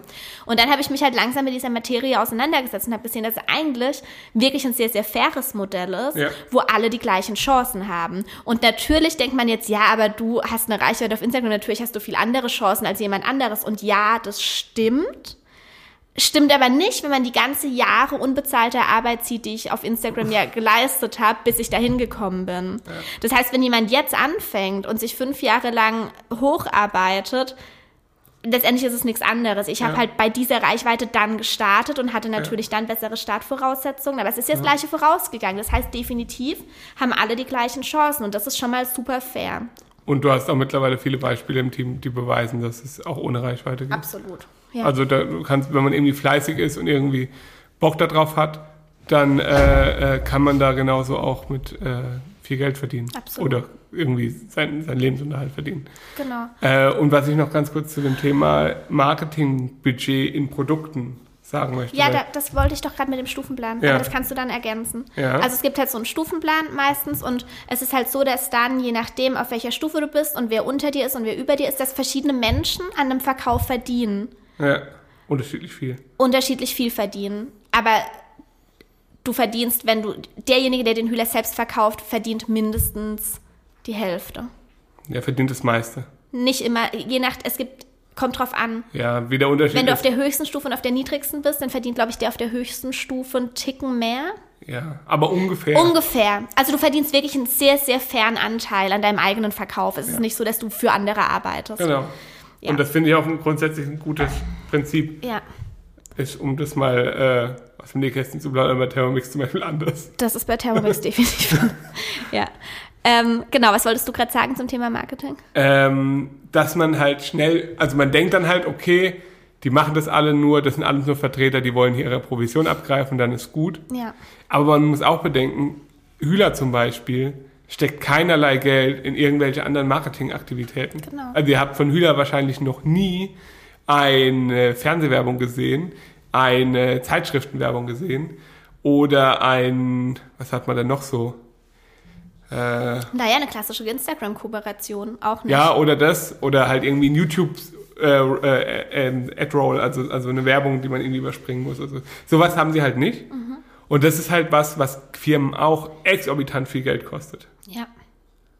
Und dann habe ich mich halt langsam mit dieser Materie auseinandergesetzt und habe gesehen, dass es eigentlich wirklich ein sehr, sehr faires Modell ist, Ja. wo alle die gleichen Chancen haben. Und natürlich denkt man jetzt, ja, aber du hast eine Reichweite auf Instagram, natürlich hast du viel andere Chancen als jemand anderes. Und ja, das stimmt. Stimmt aber nicht, wenn man die ganze Jahre unbezahlte Arbeit sieht, die ich auf Instagram ja geleistet habe, bis ich dahin gekommen bin. Das heißt, wenn jemand jetzt anfängt und sich fünf Jahre lang hocharbeitet, letztendlich ist es nichts anderes. Ich habe Ja. halt bei dieser Reichweite dann gestartet und hatte natürlich dann bessere Startvoraussetzungen, aber es ist jetzt gleiche vorausgegangen. Das heißt, definitiv haben alle die gleichen Chancen und das ist schon mal super fair. Und du hast auch mittlerweile viele Beispiele im Team, die beweisen, dass es auch ohne Reichweite geht. Absolut. Ja. Also da du kannst, wenn man irgendwie fleißig ist und irgendwie Bock darauf hat, dann äh, äh, kann man da genauso auch mit äh, viel Geld verdienen. Absolut. Oder irgendwie sein, sein Lebensunterhalt verdienen. genau. Äh, und was ich noch ganz kurz zu dem Thema Marketingbudget in Produkten sagen möchte. Ja, da, das wollte ich doch gerade mit dem Stufenplan. Ja. Aber das kannst du dann ergänzen. Ja. Also es gibt halt so einen Stufenplan meistens und es ist halt so, dass dann, je nachdem, auf welcher Stufe du bist und wer unter dir ist und wer über dir ist, dass verschiedene Menschen an einem Verkauf verdienen. Ja, unterschiedlich viel. Unterschiedlich viel verdienen. Aber du verdienst, wenn du, derjenige, der den Hühler selbst verkauft, verdient mindestens die Hälfte. Der verdient das meiste. Nicht immer, je nach, es gibt, kommt drauf an. Ja, wie der Unterschied Wenn du ist. auf der höchsten Stufe und auf der niedrigsten bist, dann verdient, glaube ich, der auf der höchsten Stufe einen Ticken mehr. ja, aber ungefähr. Ungefähr. Also du verdienst wirklich einen sehr, sehr fairen Anteil an deinem eigenen Verkauf. Es ist nicht so, dass du für andere arbeitest. genau. Ja. Und das finde ich auch grundsätzlich ein gutes Prinzip. Ja, ist, um das mal äh, aus dem Nähkästchen zu plaudern, bei Thermomix zum Beispiel anders. das ist bei Thermomix definitiv. ja. Ähm, genau, was wolltest du gerade sagen zum Thema Marketing? Ähm, dass man halt schnell, also man denkt dann halt, okay, die machen das alle nur, das sind alles nur Vertreter, die wollen hier ihre Provision abgreifen, dann ist gut. Ja. Aber man muss auch bedenken, Hühler zum Beispiel steckt keinerlei Geld in irgendwelche anderen Marketingaktivitäten. Genau. Also ihr habt von Hühler wahrscheinlich noch nie eine Fernsehwerbung gesehen, eine Zeitschriftenwerbung gesehen oder ein, was hat man denn noch so? Äh, Naja, eine klassische Instagram-Kooperation auch nicht. ja, oder das, oder halt irgendwie ein YouTube äh, äh, äh, Ad-Roll, also, also eine Werbung, die man irgendwie überspringen muss. Also, sowas haben sie halt nicht. Und das ist halt was, was Firmen auch exorbitant viel Geld kostet. Ja.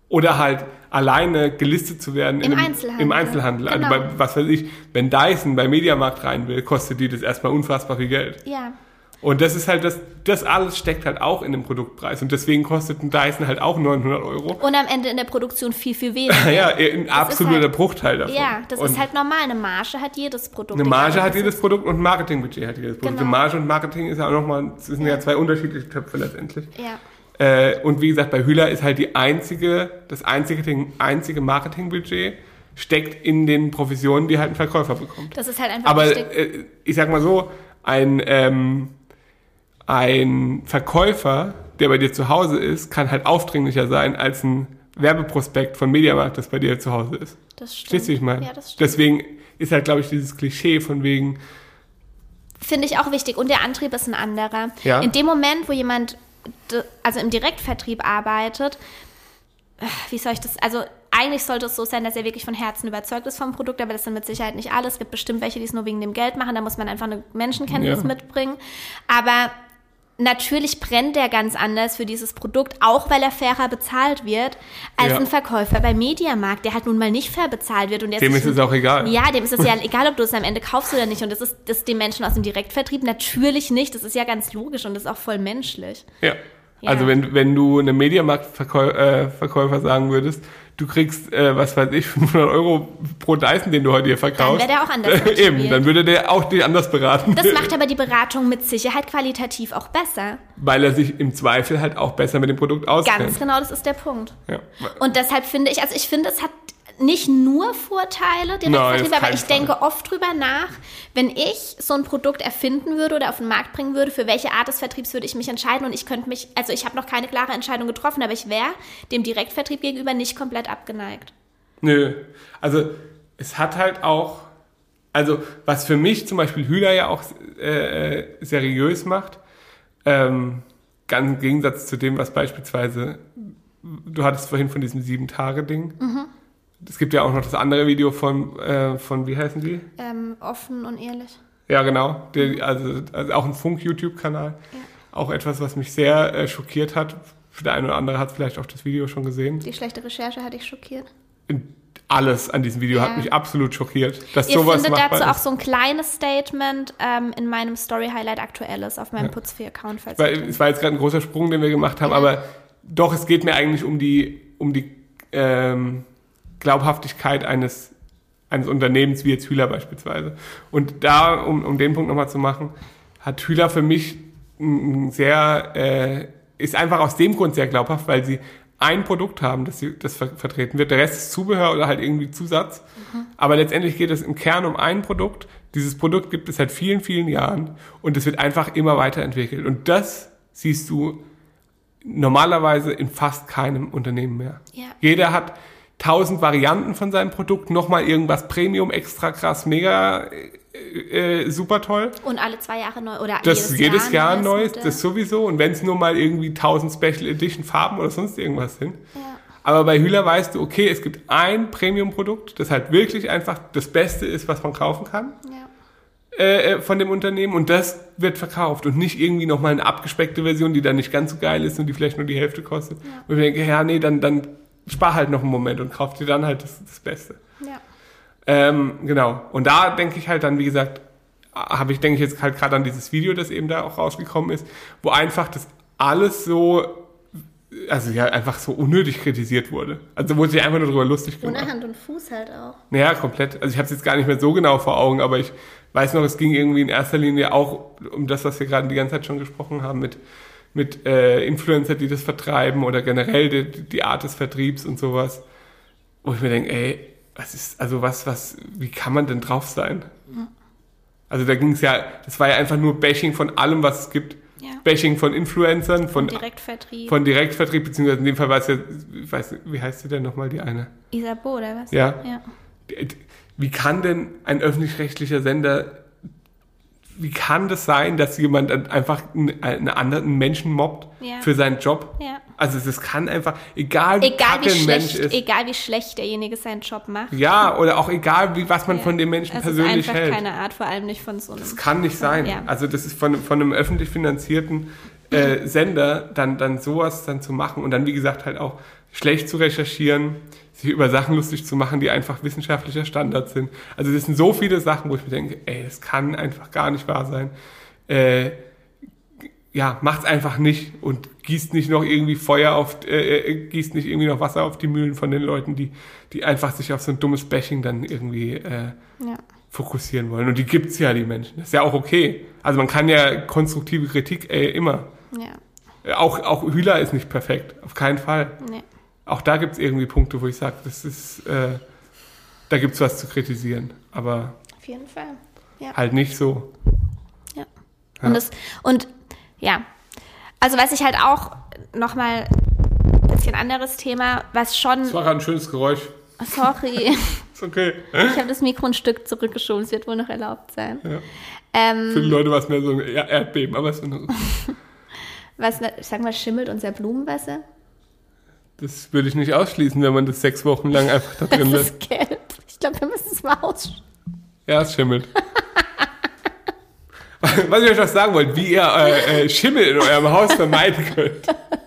Oder halt alleine gelistet zu werden Im in einem, Einzelhandel. Im Einzelhandel. Genau. Also bei, was weiß ich, wenn Dyson bei Mediamarkt rein will, kostet die das erstmal unfassbar viel Geld. Ja. Und das ist halt, das, das alles steckt halt auch in dem Produktpreis. Und deswegen kostet ein Dyson halt auch 900 Euro. Und am Ende in der Produktion viel, viel weniger. Ja, ein absoluter halt- Bruchteil davon. Ja, das Und ist halt normal. Eine Marge hat jedes Produkt. Eine Marge hat jedes es Produkt und ein Marketingbudget hat jedes Produkt. Genau. Marge und Marketing ist ja auch nochmal, das sind ja zwei unterschiedliche Töpfe letztendlich. Ja. Äh, und wie gesagt, bei Hühler ist halt die einzige, das einzige, einzige Marketingbudget steckt in den Provisionen, die halt ein Verkäufer bekommt. Das ist halt einfach Aber äh, ich sag mal so, ein, ähm, ein Verkäufer, der bei dir zu Hause ist, kann halt aufdringlicher sein als ein Werbeprospekt von Mediamarkt, das bei dir zu Hause ist. Das stimmt. Verstehst du, ich meine? Ja, das stimmt. Deswegen ist halt, glaube ich, dieses Klischee von wegen, Finde ich auch wichtig. Und der Antrieb ist ein anderer. Ja. In dem Moment, wo jemand also im Direktvertrieb arbeitet, äh, wie soll ich das, also eigentlich sollte es so sein, dass er wirklich von Herzen überzeugt ist vom Produkt, aber das sind mit Sicherheit nicht alle. Es gibt bestimmt welche, die es nur wegen dem Geld machen, da muss man einfach eine Menschenkenntnis Ja. mitbringen. Aber natürlich brennt der ganz anders für dieses Produkt, auch weil er fairer bezahlt wird, als Ja. ein Verkäufer bei Mediamarkt, der halt nun mal nicht fair bezahlt wird. Und der dem ist es auch egal. ja, dem ist es ja egal, ob du es am Ende kaufst oder nicht. Und das ist das den Menschen aus dem Direktvertrieb natürlich nicht. Das ist ja ganz logisch und das ist auch voll menschlich. Ja. Ja. Also wenn, wenn du einem Mediamarkt-Verkäufer äh, Verkäufer sagen würdest, du kriegst, äh, was weiß ich, 500 Euro pro Dyson, den du heute hier verkaufst. Dann wäre der auch anders Äh, Eben, motiviert. dann würde der auch dich anders beraten. Das macht aber die Beratung mit Sicherheit qualitativ auch besser. weil er sich im Zweifel halt auch besser mit dem Produkt auskennt. Ganz genau, das ist der Punkt. Ja. Und deshalb finde ich, also ich finde, es hat nicht nur Vorteile, auf aber ich Fall. denke oft drüber nach, wenn ich so ein Produkt erfinden würde oder auf den Markt bringen würde, für welche Art des Vertriebs würde ich mich entscheiden und ich könnte mich, also ich habe noch keine klare Entscheidung getroffen, aber ich wäre dem Direktvertrieb gegenüber nicht komplett abgeneigt. Nö. Also es hat halt auch, also was für mich zum Beispiel Hühler ja auch äh, seriös macht, ähm, ganz im Gegensatz zu dem, was beispielsweise, du hattest vorhin von diesem Sieben-Tage-Ding. Es gibt ja auch noch das andere Video von, äh, von wie heißen die? Ähm, offen und ehrlich. Ja, genau. Der, also, also auch ein Funk-YouTube-Kanal. Auch etwas, was mich sehr äh, schockiert hat. Der eine oder andere hat vielleicht auch das Video schon gesehen. Die schlechte Recherche hatte ich schockiert. Alles an diesem Video Ja. hat mich absolut schockiert, dass Ihr sowas findet dazu auch ist. so ein kleines Statement ähm, in meinem Story-Highlight aktuelles auf meinem Putzfee-Account, falls Weil ihr es war jetzt gerade ein großer Sprung, den wir gemacht haben, Ja. aber doch, es geht mir eigentlich um die, um die ähm, Glaubhaftigkeit eines, eines Unternehmens wie jetzt Hühler beispielsweise. Und da, um, um den Punkt nochmal zu machen, hat Hühler für mich ein sehr, äh, ist einfach aus dem Grund sehr glaubhaft, weil sie ein Produkt haben, das, sie, das ver vertreten wird. Der Rest ist Zubehör oder halt irgendwie Zusatz. Aber letztendlich geht es im Kern um ein Produkt. Dieses Produkt gibt es seit vielen, vielen Jahren und es wird einfach immer weiterentwickelt. Und das siehst du normalerweise in fast keinem Unternehmen mehr. Ja. Jeder hat tausend Varianten von seinem Produkt, nochmal irgendwas Premium, extra krass, mega äh, äh, super toll. Und alle zwei Jahre neu oder Das jedes, Jahr, ein neues, das sowieso. Und wenn es nur mal irgendwie 1000 Special Edition Farben oder sonst irgendwas sind. Ja. Aber bei Hühler weißt du, okay, es gibt ein Premium-Produkt, das halt wirklich einfach das Beste ist, was man kaufen kann Ja. äh, äh, von dem Unternehmen und das wird verkauft und nicht irgendwie nochmal eine abgespeckte Version, die dann nicht ganz so geil ist und die vielleicht nur die Hälfte kostet. Und ich denke, ja, nee, dann, dann spar halt noch einen Moment und kauf dir dann halt das, das Beste. ja. Ähm, genau. Und da denke ich halt dann, wie gesagt, habe ich, denke ich jetzt halt gerade an dieses Video, das eben da auch rausgekommen ist, wo einfach das alles so, also ja, einfach so unnötig kritisiert wurde. Also wurde sich einfach nur darüber lustig gemacht. Ohne Hand und Fuß halt auch. Naja, komplett. Also ich habe es jetzt gar nicht mehr so genau vor Augen, aber ich weiß noch, es ging irgendwie in erster Linie auch um das, was wir gerade die ganze Zeit schon gesprochen haben, mit, mit äh, Influencer, die das vertreiben oder generell die, die Art des Vertriebs und sowas. Wo ich mir denke, ey, was ist, also was, was, wie kann man denn drauf sein? Also da ging es ja, das war ja einfach nur Bashing von allem, was es gibt. Ja. Bashing von Influencern, von, Direktvertrieb. von Direktvertrieb, beziehungsweise in dem Fall war es ja, ich weiß nicht, wie heißt sie denn nochmal, die eine? Isabeau, oder was? Ja. ja. Wie kann denn ein öffentlich-rechtlicher Sender, wie kann das sein, dass jemand einfach einen, einen anderen Menschen mobbt Ja. für seinen Job? Ja. Also das kann einfach, egal wie Egal wie, ein Mensch schlecht, ist, egal wie schlecht derjenige seinen Job macht. ja, oder auch egal, wie, was man Ja. von dem Menschen es persönlich ist einfach hält. keine Art, vor allem nicht von so einem. Das kann nicht sein. Ja. Also das ist von, von einem öffentlich finanzierten äh, Sender dann, dann sowas dann zu machen und dann, wie gesagt, halt auch schlecht zu recherchieren, sich über Sachen lustig zu machen, die einfach wissenschaftlicher Standard sind. Also das sind so viele Sachen, wo ich mir denke, ey, das kann einfach gar nicht wahr sein. Äh, ja, macht's einfach nicht und gießt nicht noch irgendwie Feuer auf, äh, äh, gießt nicht irgendwie noch Wasser auf die Mühlen von den Leuten, die, die einfach sich auf so ein dummes Bashing dann irgendwie äh, Ja. fokussieren wollen. Und die gibt's ja, die Menschen. Das ist ja auch okay. Also man kann ja konstruktive Kritik äh, immer. Ja. Auch, auch Hühler ist nicht perfekt, auf keinen Fall. Nee. Auch da gibt's irgendwie Punkte, wo ich sage, das ist, äh, da gibt's was zu kritisieren. Aber Auf jeden Fall. Ja. halt nicht so. Ja. Und, das, und ja, also was ich halt auch nochmal ein bisschen anderes Thema, was schon, Das war gerade ein schönes Geräusch. sorry, Ist okay. ich habe das Mikro ein Stück zurückgeschoben, es wird wohl noch erlaubt sein. Ja. Ähm, Für die Leute war es mehr so ein Er- Erdbeben, aber es ist- was, ich sag mal, schimmelt unser Blumenwasser? Das würde ich nicht ausschließen, wenn man das sechs Wochen lang einfach da drin Das lässt. ist gelb. Ich glaube, wir müssen es mal aus. Ja, es schimmelt. Was ich euch noch sagen wollte, wie ihr äh, äh, Schimmel in eurem Haus vermeiden könnt.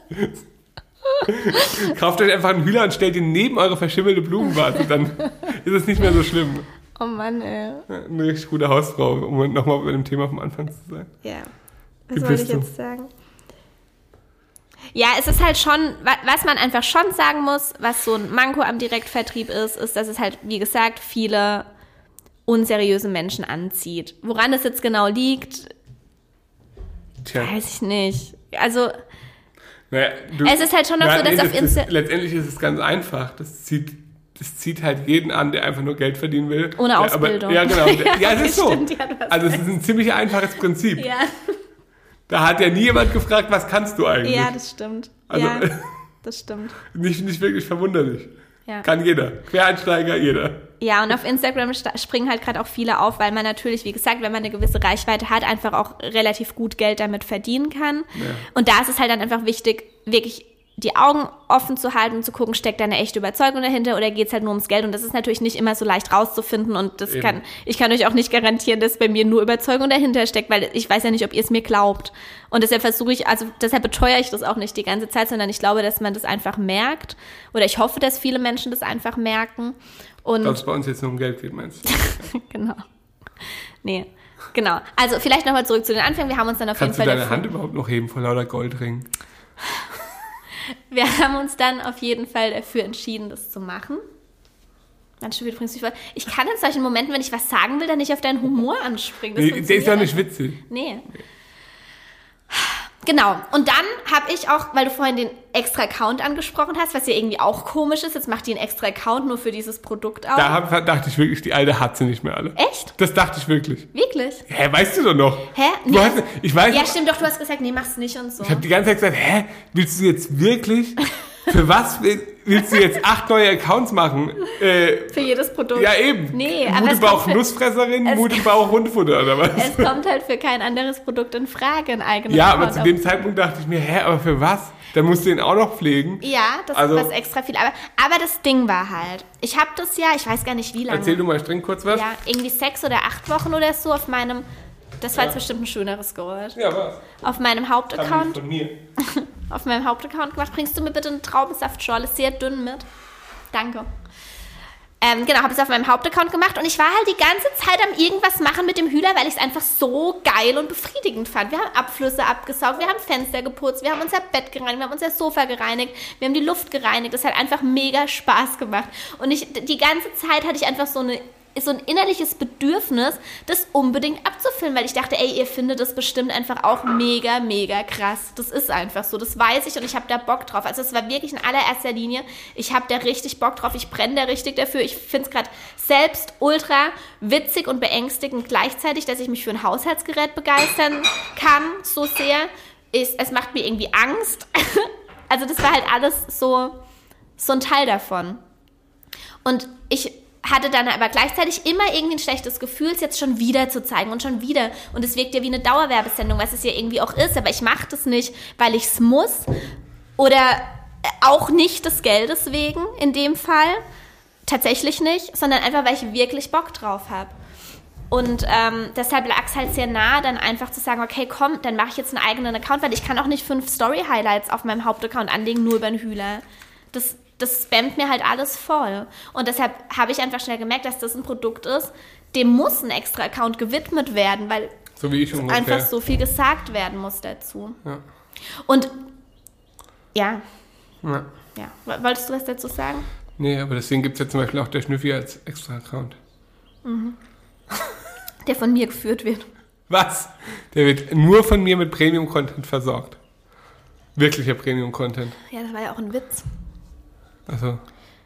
Kauft euch einfach einen Hühler und stellt ihn neben eure verschimmelte Blumenvase, dann ist es nicht mehr so schlimm. Oh Mann, ey. Eine richtig gute Hausfrau, um nochmal bei dem Thema vom Anfang zu sein. Ja. Was wollte ich jetzt sagen? Ja, es ist halt schon, wa- was man einfach schon sagen muss, was so ein Manko am Direktvertrieb ist, ist, dass es halt, wie gesagt, viele unseriöse Menschen anzieht. Woran das jetzt genau liegt, Tja. weiß ich nicht. Also, Naja, du, Es ist halt schon noch so, dass nee, auf das, Insta- das, Letztendlich ist es ganz einfach. Das zieht, das zieht halt jeden an, der einfach nur Geld verdienen will. Ohne Der Ausbildung. Aber, ja, genau. Der, ja, es ist so. Stimmt, ja, also es ist ein ziemlich einfaches Prinzip. ja, Da hat ja nie jemand gefragt, was kannst du eigentlich? ja, das stimmt. Also- ja, das stimmt. nicht, nicht wirklich verwunderlich. Ja. Kann jeder. Quereinsteiger, jeder. Ja, und auf Instagram sta- springen halt gerade auch viele auf, weil man natürlich, wie gesagt, wenn man eine gewisse Reichweite hat, einfach auch relativ gut Geld damit verdienen kann. Ja. Und da ist es halt dann einfach wichtig, wirklich die Augen offen zu halten und zu gucken, steckt da eine echte Überzeugung dahinter oder geht es halt nur ums Geld? Und das ist natürlich nicht immer so leicht rauszufinden und das Eben. kann, ich kann euch auch nicht garantieren, dass bei mir nur Überzeugung dahinter steckt, weil ich weiß ja nicht, ob ihr es mir glaubt. Und deshalb versuche ich, also deshalb beteuere ich das auch nicht die ganze Zeit, sondern ich glaube, dass man das einfach merkt oder ich hoffe, dass viele Menschen das einfach merken. Und Dass es bei uns jetzt nur um Geld geht, meinst du? genau. Nee, genau. Also vielleicht nochmal zurück zu den Anfängen. Wir haben uns dann auf Kannst du jeden Fall deine dafür, Hand überhaupt noch heben vor lauter Goldringen? Wir haben uns dann auf jeden Fall dafür entschieden, das zu machen. Ich, ich kann in solchen Momenten, wenn ich was sagen will, dann nicht auf deinen Humor anspringen. Das Nee, der ist ja nicht witzig. Nee. Genau. Und dann habe ich auch, weil du vorhin den extra Account angesprochen hast, was ja irgendwie auch komisch ist, jetzt macht die einen extra Account nur für dieses Produkt auf. Da hab, dachte ich wirklich, die alte hat sie nicht mehr alle. Echt? Das dachte ich wirklich. Wirklich? Hä, weißt du doch noch. Hä? Du Nee. hast, ich weiß, Ja, stimmt doch, du hast gesagt, nee, mach's nicht und so. ich habe die ganze Zeit gesagt, hä, willst du jetzt wirklich, für was willst du jetzt acht neue Accounts machen? Äh, Für jedes Produkt. ja, eben. Nee, aber Mut es im Bauch für- Nussfresserin, es- Mut im Bauch Hundefutter oder was? Es kommt halt für kein anderes Produkt in Frage, ein eigenes Ja, aber Account zu auf- dem Zeitpunkt dachte ich mir, hä, aber für was? Dann musst du ihn auch noch pflegen. Ja, das Also- ist was extra viel. Aber, aber das Ding war halt, ich habe das ja, ich weiß gar nicht wie lange. Erzähl du mal streng kurz was. Ja, irgendwie sechs oder acht Wochen oder so auf meinem, das war Ja. jetzt bestimmt ein schöneres Geräusch, Ja, was? auf meinem Hauptaccount, von mir. auf meinem Hauptaccount gemacht. Bringst du mir bitte eine Traubensaftschorle, sehr dünn mit? Danke. Ähm, genau, habe es auf meinem Hauptaccount gemacht und ich war halt die ganze Zeit am irgendwas machen mit dem Hühler, weil ich es einfach so geil und befriedigend fand. Wir haben Abflüsse abgesaugt, wir haben Fenster geputzt, wir haben unser Bett gereinigt, wir haben unser Sofa gereinigt, wir haben die Luft gereinigt. Das hat einfach mega Spaß gemacht. Und ich, die ganze Zeit hatte ich einfach so eine so ein innerliches Bedürfnis, das unbedingt abzufilmen, weil ich dachte, ey, ihr findet das bestimmt einfach auch mega, mega krass. Das ist einfach so, das weiß ich und ich habe da Bock drauf. Also es war wirklich in allererster Linie, ich habe da richtig Bock drauf, ich brenne da richtig dafür. Ich finde es gerade selbst ultra witzig und beängstigend gleichzeitig, dass ich mich für ein Haushaltsgerät begeistern kann, so sehr. Ich, es macht mir irgendwie Angst. also das war halt alles so, so ein Teil davon. Und ich hatte dann aber gleichzeitig immer irgendwie ein schlechtes Gefühl, es jetzt schon wieder zu zeigen und schon wieder. Und es wirkt ja wie eine Dauerwerbesendung, was es ja irgendwie auch ist. Aber ich mache das nicht, weil ich es muss oder auch nicht des Geldes wegen in dem Fall. Tatsächlich nicht, sondern einfach, weil ich wirklich Bock drauf habe. Und ähm, deshalb lag es halt sehr nah, dann einfach zu sagen, okay, komm, dann mache ich jetzt einen eigenen Account, weil ich kann auch nicht fünf Story-Highlights auf meinem Hauptaccount anlegen, nur über den Hühler. Das, das spammt mir halt alles voll. Und deshalb habe ich einfach schnell gemerkt, dass das ein Produkt ist, dem muss ein extra Account gewidmet werden, weil So wie ich ungefähr. einfach so viel gesagt werden muss dazu. Ja. Und ja, Ja. ja. Wolltest du was dazu sagen? Nee, aber deswegen gibt es ja zum Beispiel auch der Schnüffi als extra Account. Der von mir geführt wird. Was? Der wird nur von mir mit Premium-Content versorgt. Wirklicher Premium-Content. Ja, das war ja auch ein Witz. Also,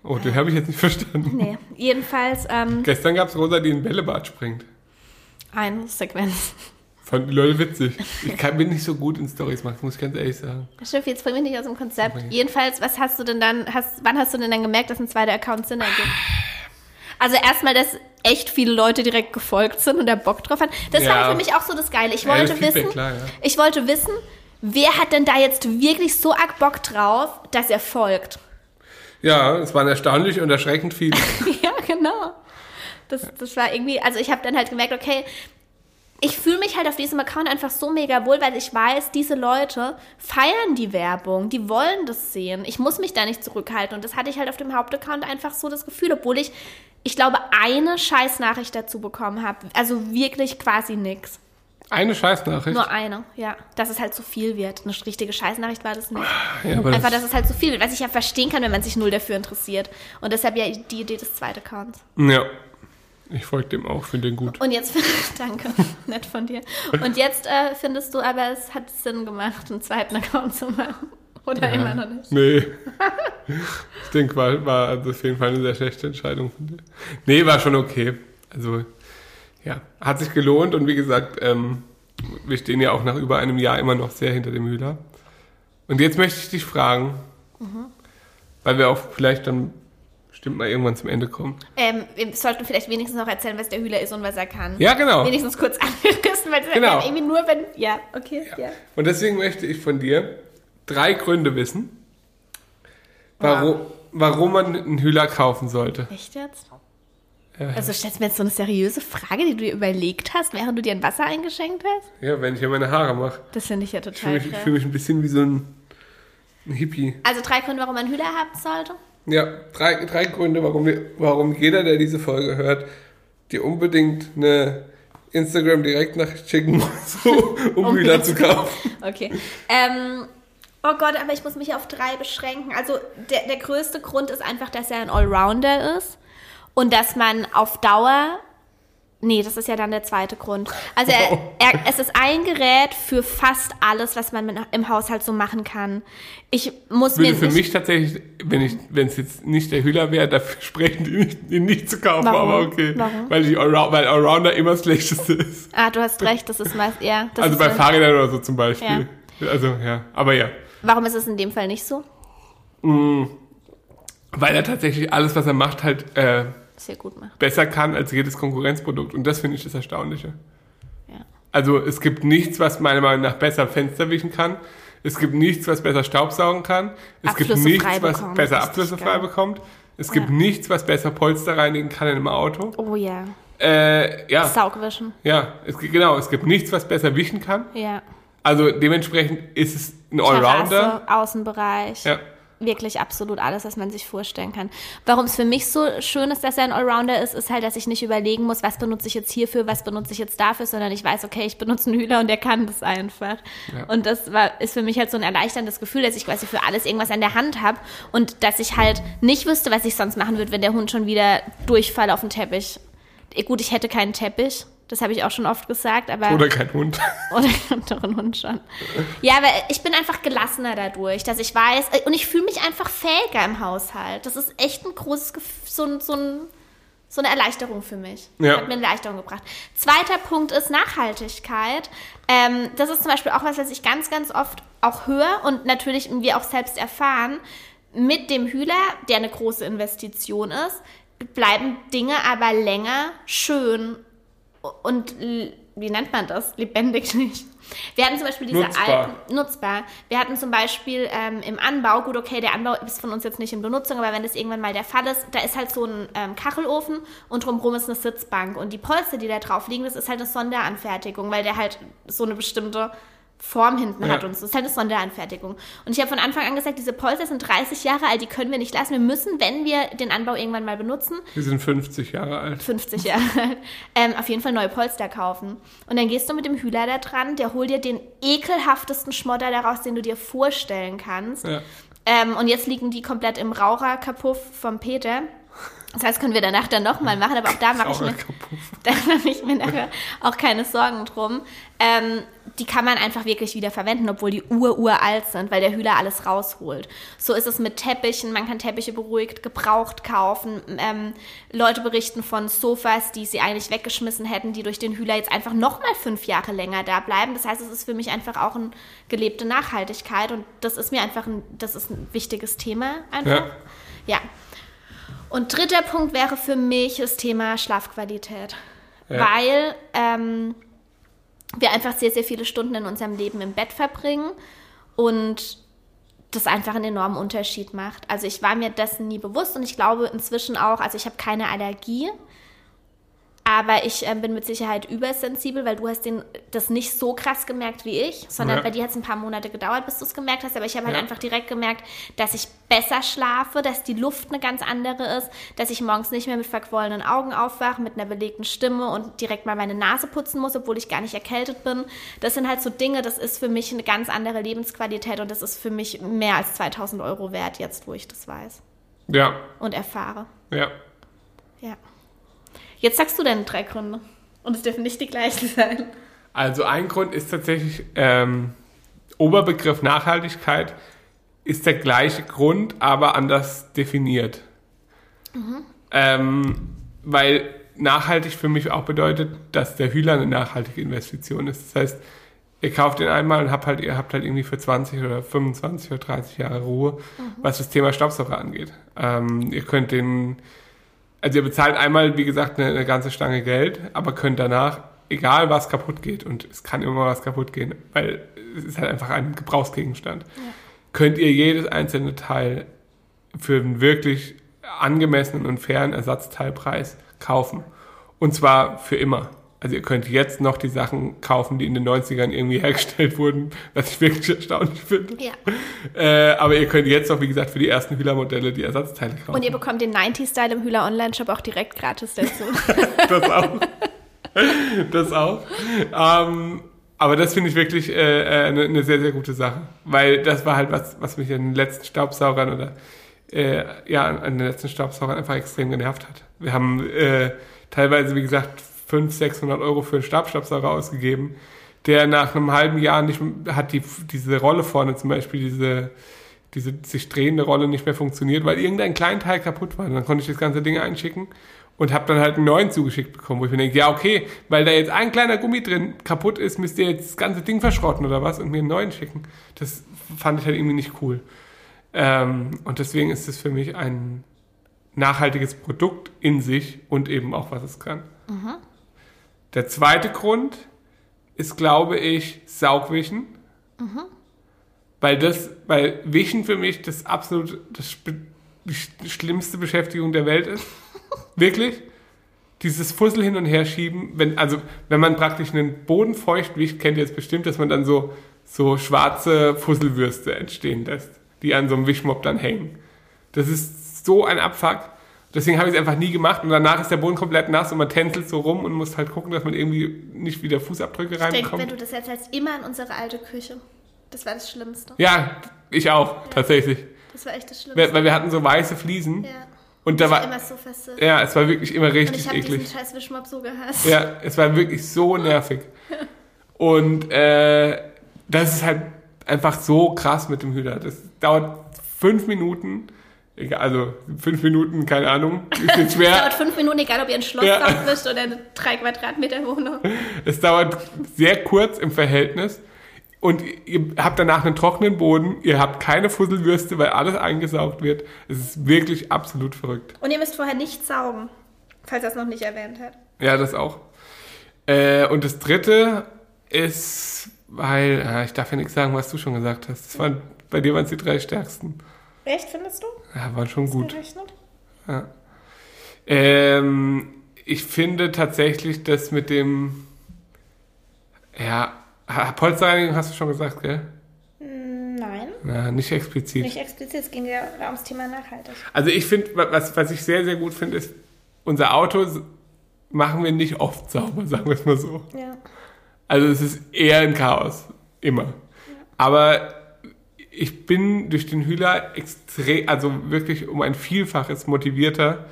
oh, den habe ich jetzt nicht verstanden. Nee, jedenfalls ähm, Gestern gab es Rosa, die in Bällebad springt. eine Sequenz. Fanden die Leute witzig. Ich kann, bin nicht so gut in Stories machen, muss ich ganz ehrlich sagen. Schiff, jetzt bring mich nicht aus dem Konzept. Jedenfalls, was hast du denn dann, hast, wann hast du denn dann gemerkt, dass ein zweiter Account Sinn ergibt? Also erstmal, dass echt viele Leute direkt gefolgt sind und da Bock drauf haben. Das Ja. war für mich auch so das Geile. Ich Ja, wollte das Feedback, wissen, klar, ja. ich wollte wissen, wer hat denn da jetzt wirklich so arg Bock drauf, dass er folgt? Ja, es waren erstaunlich und erschreckend viele. ja, genau. Das, das war irgendwie, also ich habe dann halt gemerkt, okay, ich fühle mich halt auf diesem Account einfach so mega wohl, weil ich weiß, diese Leute feiern die Werbung, die wollen das sehen. Ich muss mich da nicht zurückhalten. Und das hatte ich halt auf dem Hauptaccount einfach so das Gefühl, obwohl ich, ich glaube, eine Scheißnachricht dazu bekommen habe. Also wirklich quasi nix. Eine Scheißnachricht. Nur eine, ja. Dass es halt zu viel wird. Eine richtige Scheißnachricht war das nicht. Ja, aber Einfach, das, dass es halt zu viel wird, was ich ja verstehen kann, wenn man sich null dafür interessiert. Und deshalb ja die Idee des zweiten Accounts. ja. Ich folge dem auch, finde den gut. Und jetzt, danke, nett von dir. Und jetzt äh, findest du aber, es hat Sinn gemacht, einen zweiten Account zu machen. Oder immer noch nicht? Nee. ich denke, war, war also auf jeden Fall eine sehr schlechte Entscheidung von dir. Nee, war schon okay. Also, ja, hat sich gelohnt und wie gesagt, ähm, wir stehen ja auch nach über einem Jahr immer noch sehr hinter dem Hühler. Und jetzt möchte ich dich fragen, weil wir auch vielleicht dann bestimmt mal irgendwann zum Ende kommen. Ähm, wir sollten vielleicht wenigstens noch erzählen, was der Hühler ist und was er kann. Ja, genau. Wenigstens kurz angerissen, weil es Genau. irgendwie nur, wenn. Ja, okay, ja. Und deswegen möchte ich von dir drei Gründe wissen, warum, warum man einen Hühler kaufen sollte. Echt jetzt? Ja. Also stellst du mir jetzt so eine seriöse Frage, die du dir überlegt hast, während du dir ein Wasser eingeschenkt hast? Ja, wenn ich ja meine Haare mache. Das finde ich ja Ich fühle total mich, fühl mich ein bisschen wie so ein, ein Hippie. Also drei Gründe, warum man Hühler haben sollte? Ja, drei, drei Gründe, warum, wir, warum jeder, der diese Folge hört, dir unbedingt eine Instagram-Direktnachricht schicken muss, um Hühler zu zu kaufen. Okay. Ähm, oh Gott, aber ich muss mich auf drei beschränken. Also der, der größte Grund ist einfach, dass er ein Allrounder ist und dass man auf Dauer. Nee, das ist ja dann der zweite Grund. Also er, er, es ist ein Gerät für fast alles, was man mit, im Haushalt so machen kann. Ich muss Würde mir für mich tatsächlich, wenn ich, wenn es jetzt nicht der Hühler wäre, dafür sprechen die nicht, ihn nicht zu kaufen, Warum? aber okay. Warum? Weil, die Allround, weil Allrounder immer das Schlechteste ist. Ah, du hast recht, das ist meist ja. Das also bei Fahrrädern oder so zum Beispiel. Also ja, aber ja. Warum ist es in dem Fall nicht so? Weil er tatsächlich alles, was er macht, halt äh, Sehr gut macht. besser kann als jedes Konkurrenzprodukt. Und das finde ich das Erstaunliche. Ja. Also es gibt nichts, was meiner Meinung nach besser Fenster wischen kann. Es gibt nichts, was besser Staubsaugen kann. Es gibt Abflüsse nichts, frei was bekommen. besser Abflüsse frei bekommt. Es gibt Ja. nichts, was besser Polster reinigen kann in einem Auto. Oh ja. Äh, ja, Saugwischen. ja, es, gibt- genau. Es gibt nichts, was besser wischen kann. Ja. Also dementsprechend ist es ein Allrounder. Terrasse, Außenbereich. Ja. Wirklich absolut alles, was man sich vorstellen kann. Warum es für mich so schön ist, dass er ein Allrounder ist, ist halt, dass ich nicht überlegen muss, was benutze ich jetzt hierfür, was benutze ich jetzt dafür, sondern ich weiß, okay, ich benutze einen Hühler und der kann das einfach. Ja. Und das war, ist für mich halt so ein erleichterndes Gefühl, dass ich quasi für alles irgendwas an der Hand habe und dass ich halt nicht wüsste, was ich sonst machen würde, wenn der Hund schon wieder Durchfall auf den Teppich. Gut, ich hätte keinen Teppich. Das habe ich auch schon oft gesagt, aber. Oder kein Hund. Oder anderen Hund schon. Ja, aber ich bin einfach gelassener dadurch, dass ich weiß, äh, und ich fühle mich einfach fähiger im Haushalt. Das ist echt ein großes Gefühl, so, ein- so, ein, so eine Erleichterung für mich. Ja. Hat mir eine Erleichterung gebracht. Zweiter Punkt ist Nachhaltigkeit. Ähm, das ist zum Beispiel auch was, was ich ganz, ganz oft auch höre und natürlich wir auch selbst erfahren. Mit dem Hühler, der eine große Investition ist, bleiben Dinge aber länger schön und wie nennt man das? Lebendig nicht. Wir hatten zum Beispiel diese Nutzbar. alten, nutzbar. Wir hatten zum Beispiel ähm, im Anbau, gut, okay, der Anbau ist von uns jetzt nicht in Benutzung, aber wenn das irgendwann mal der Fall ist, da ist halt so ein ähm, Kachelofen und drumherum ist eine Sitzbank. Und die Polster, die da drauf liegen, das ist halt eine Sonderanfertigung, weil der halt so eine bestimmte Form hinten Ja. hat und so. Das ist halt eine Sonderanfertigung. Und ich habe von Anfang an gesagt, diese Polster sind 30 Jahre alt, die können wir nicht lassen. Wir müssen, wenn wir den Anbau irgendwann mal benutzen, Wir sind 50 Jahre alt. 50 Jahre alt, ähm, auf jeden Fall neue Polster kaufen. Und dann gehst du mit dem Hühler da dran, der holt dir den ekelhaftesten Schmodder daraus, den du dir vorstellen kannst. Ja. Ähm, und jetzt liegen die komplett im Raucherkapuff vom Peter. Das heißt, können wir danach dann nochmal machen, aber auch da mache ich mir, da mache ich mir nachher auch keine Sorgen drum. Ähm, die kann man einfach wirklich wieder verwenden, obwohl die ur-uralt sind, weil der Hühler alles rausholt. So ist es mit Teppichen. Man kann Teppiche beruhigt gebraucht kaufen. Ähm, Leute berichten von Sofas, die sie eigentlich weggeschmissen hätten, die durch den Hühler jetzt einfach nochmal fünf Jahre länger da bleiben. Das heißt, es ist für mich einfach auch eine gelebte Nachhaltigkeit und das ist mir einfach ein, das ist ein wichtiges Thema einfach. Ja. ja. Und dritter Punkt wäre für mich das Thema Schlafqualität. Ja. Weil ähm, wir einfach sehr, sehr viele Stunden in unserem Leben im Bett verbringen und das einfach einen enormen Unterschied macht. Also ich war mir dessen nie bewusst und ich glaube inzwischen auch, also ich habe keine Allergie, Aber ich ähm, bin mit Sicherheit übersensibel, weil du hast den, das nicht so krass gemerkt wie ich, sondern Ja. bei dir hat es ein paar Monate gedauert, bis du es gemerkt hast. Aber ich habe halt Ja. einfach direkt gemerkt, dass ich besser schlafe, dass die Luft eine ganz andere ist, dass ich morgens nicht mehr mit verquollenen Augen aufwache, mit einer belegten Stimme und direkt mal meine Nase putzen muss, obwohl ich gar nicht erkältet bin. Das sind halt so Dinge, das ist für mich eine ganz andere Lebensqualität und das ist für mich mehr als 2000 Euro wert jetzt, wo ich das weiß Ja, und erfahre. ja. Ja. Jetzt sagst du deine drei Gründe. Und es dürfen nicht die gleichen sein. Also ein Grund ist tatsächlich, ähm, Oberbegriff Nachhaltigkeit ist der gleiche Grund, aber anders definiert. Ähm, weil nachhaltig für mich auch bedeutet, dass der Hühler eine nachhaltige Investition ist. Das heißt, ihr kauft ihn einmal und habt halt, ihr habt halt irgendwie für 20 oder 25 oder 30 Jahre Ruhe, was das Thema Staubsauger angeht. Ähm, ihr könnt den, also ihr bezahlt einmal, wie gesagt, eine, eine ganze Stange Geld, aber könnt danach, egal was kaputt geht, und es kann immer was kaputt gehen, weil es ist halt einfach ein Gebrauchsgegenstand, könnt ihr jedes einzelne Teil für einen wirklich angemessenen und fairen Ersatzteilpreis kaufen. Und zwar für immer. Also ihr könnt jetzt noch die Sachen kaufen, die in den 90ern irgendwie hergestellt wurden, was ich wirklich erstaunlich finde. Ja. Äh, aber ihr könnt jetzt noch, wie gesagt, für die ersten Hühler-Modelle die Ersatzteile kaufen. Und ihr bekommt den 90-Style im Hühler Online-Shop auch direkt gratis dazu. das auch. das auch. Ähm, aber das finde ich wirklich äh, äh, eine, eine sehr, sehr gute Sache. Weil das war halt was, was mich an den letzten Staubsaugern oder äh, ja, an an den letzten Staubsaugern einfach extrem genervt hat. Wir haben äh, teilweise, wie gesagt, 500, 600 Euro für einen Stabstaubsauger ausgegeben, der nach einem halben Jahr nicht hat die, diese Rolle vorne zum Beispiel, diese, diese sich drehende Rolle nicht mehr funktioniert, weil irgendein Kleinteil kaputt war. Und dann konnte ich das ganze Ding einschicken und habe dann halt einen neuen zugeschickt bekommen, wo ich mir denke, ja okay, weil da jetzt ein kleiner Gummi drin kaputt ist, müsst ihr jetzt das ganze Ding verschrotten oder was und mir einen neuen schicken. Das fand ich halt irgendwie nicht cool. Ähm, und deswegen ist es für mich ein nachhaltiges Produkt in sich und eben auch, was es kann. Der zweite Grund ist, glaube ich, Saugwischen. Weil das, weil Wischen für mich das absolut das, schlimmste Beschäftigung der Welt ist. Wirklich. Dieses Fussel hin und her schieben, wenn, also, wenn man praktisch einen Boden feucht wischt, kennt ihr jetzt bestimmt, dass man dann so, so schwarze Fusselwürste entstehen lässt, die an so einem Wischmopp dann hängen. Das ist so ein Abfuck. Deswegen habe ich es einfach nie gemacht und danach ist der Boden komplett nass und man tänzelt so rum und muss halt gucken, dass man irgendwie nicht wieder Fußabdrücke Ich denke, wenn reinbekommt. du das erzählst, immer an unsere alte Küche. Das war das Schlimmste. Ja, ich auch, tatsächlich. Das war echt das Schlimmste. weil wir hatten so weiße Fliesen Ja. und da Ich war immer so versifft. ja, es war wirklich immer Und ich richtig habe diesen eklig. scheiß Wischmopp so gehasst. Ja, es war wirklich so nervig. Und äh, das ist halt einfach so krass mit dem Hühler. Das dauert fünf Minuten. Egal, also fünf Minuten, keine Ahnung. Ist jetzt Dauert schwer. fünf Minuten, egal ob ihr ein Schloss Ja. aufwischt oder eine drei Quadratmeter Wohnung. Es dauert sehr kurz im Verhältnis. Und ihr habt danach einen trockenen Boden. Ihr habt keine Fusselwürste, weil alles eingesaugt wird. Es ist wirklich absolut verrückt. Und ihr müsst vorher nicht saugen, falls er es noch nicht erwähnt hat. Ja, das auch. Äh, und das dritte ist, weil, ja, ich darf ja nichts sagen, was du schon gesagt hast. Das waren, bei dir waren es die drei stärksten. Echt, findest du? Ja, waren schon gut. Gerechnet? Ja. Ähm, ich finde tatsächlich, dass mit dem, ja, Polsterreinigung hast du schon gesagt, gell? Nein, Na, nicht explizit. nicht explizit. Es ging ja ums Thema nachhaltig. Also ich finde, wa- was, was ich sehr, sehr gut finde, ist, unser Auto machen wir nicht oft sauber, sagen wir es mal so. Ja. Also es ist eher ein Chaos. Immer. Aber ich bin durch den Hühler extrem, also wirklich um ein Vielfaches motivierter,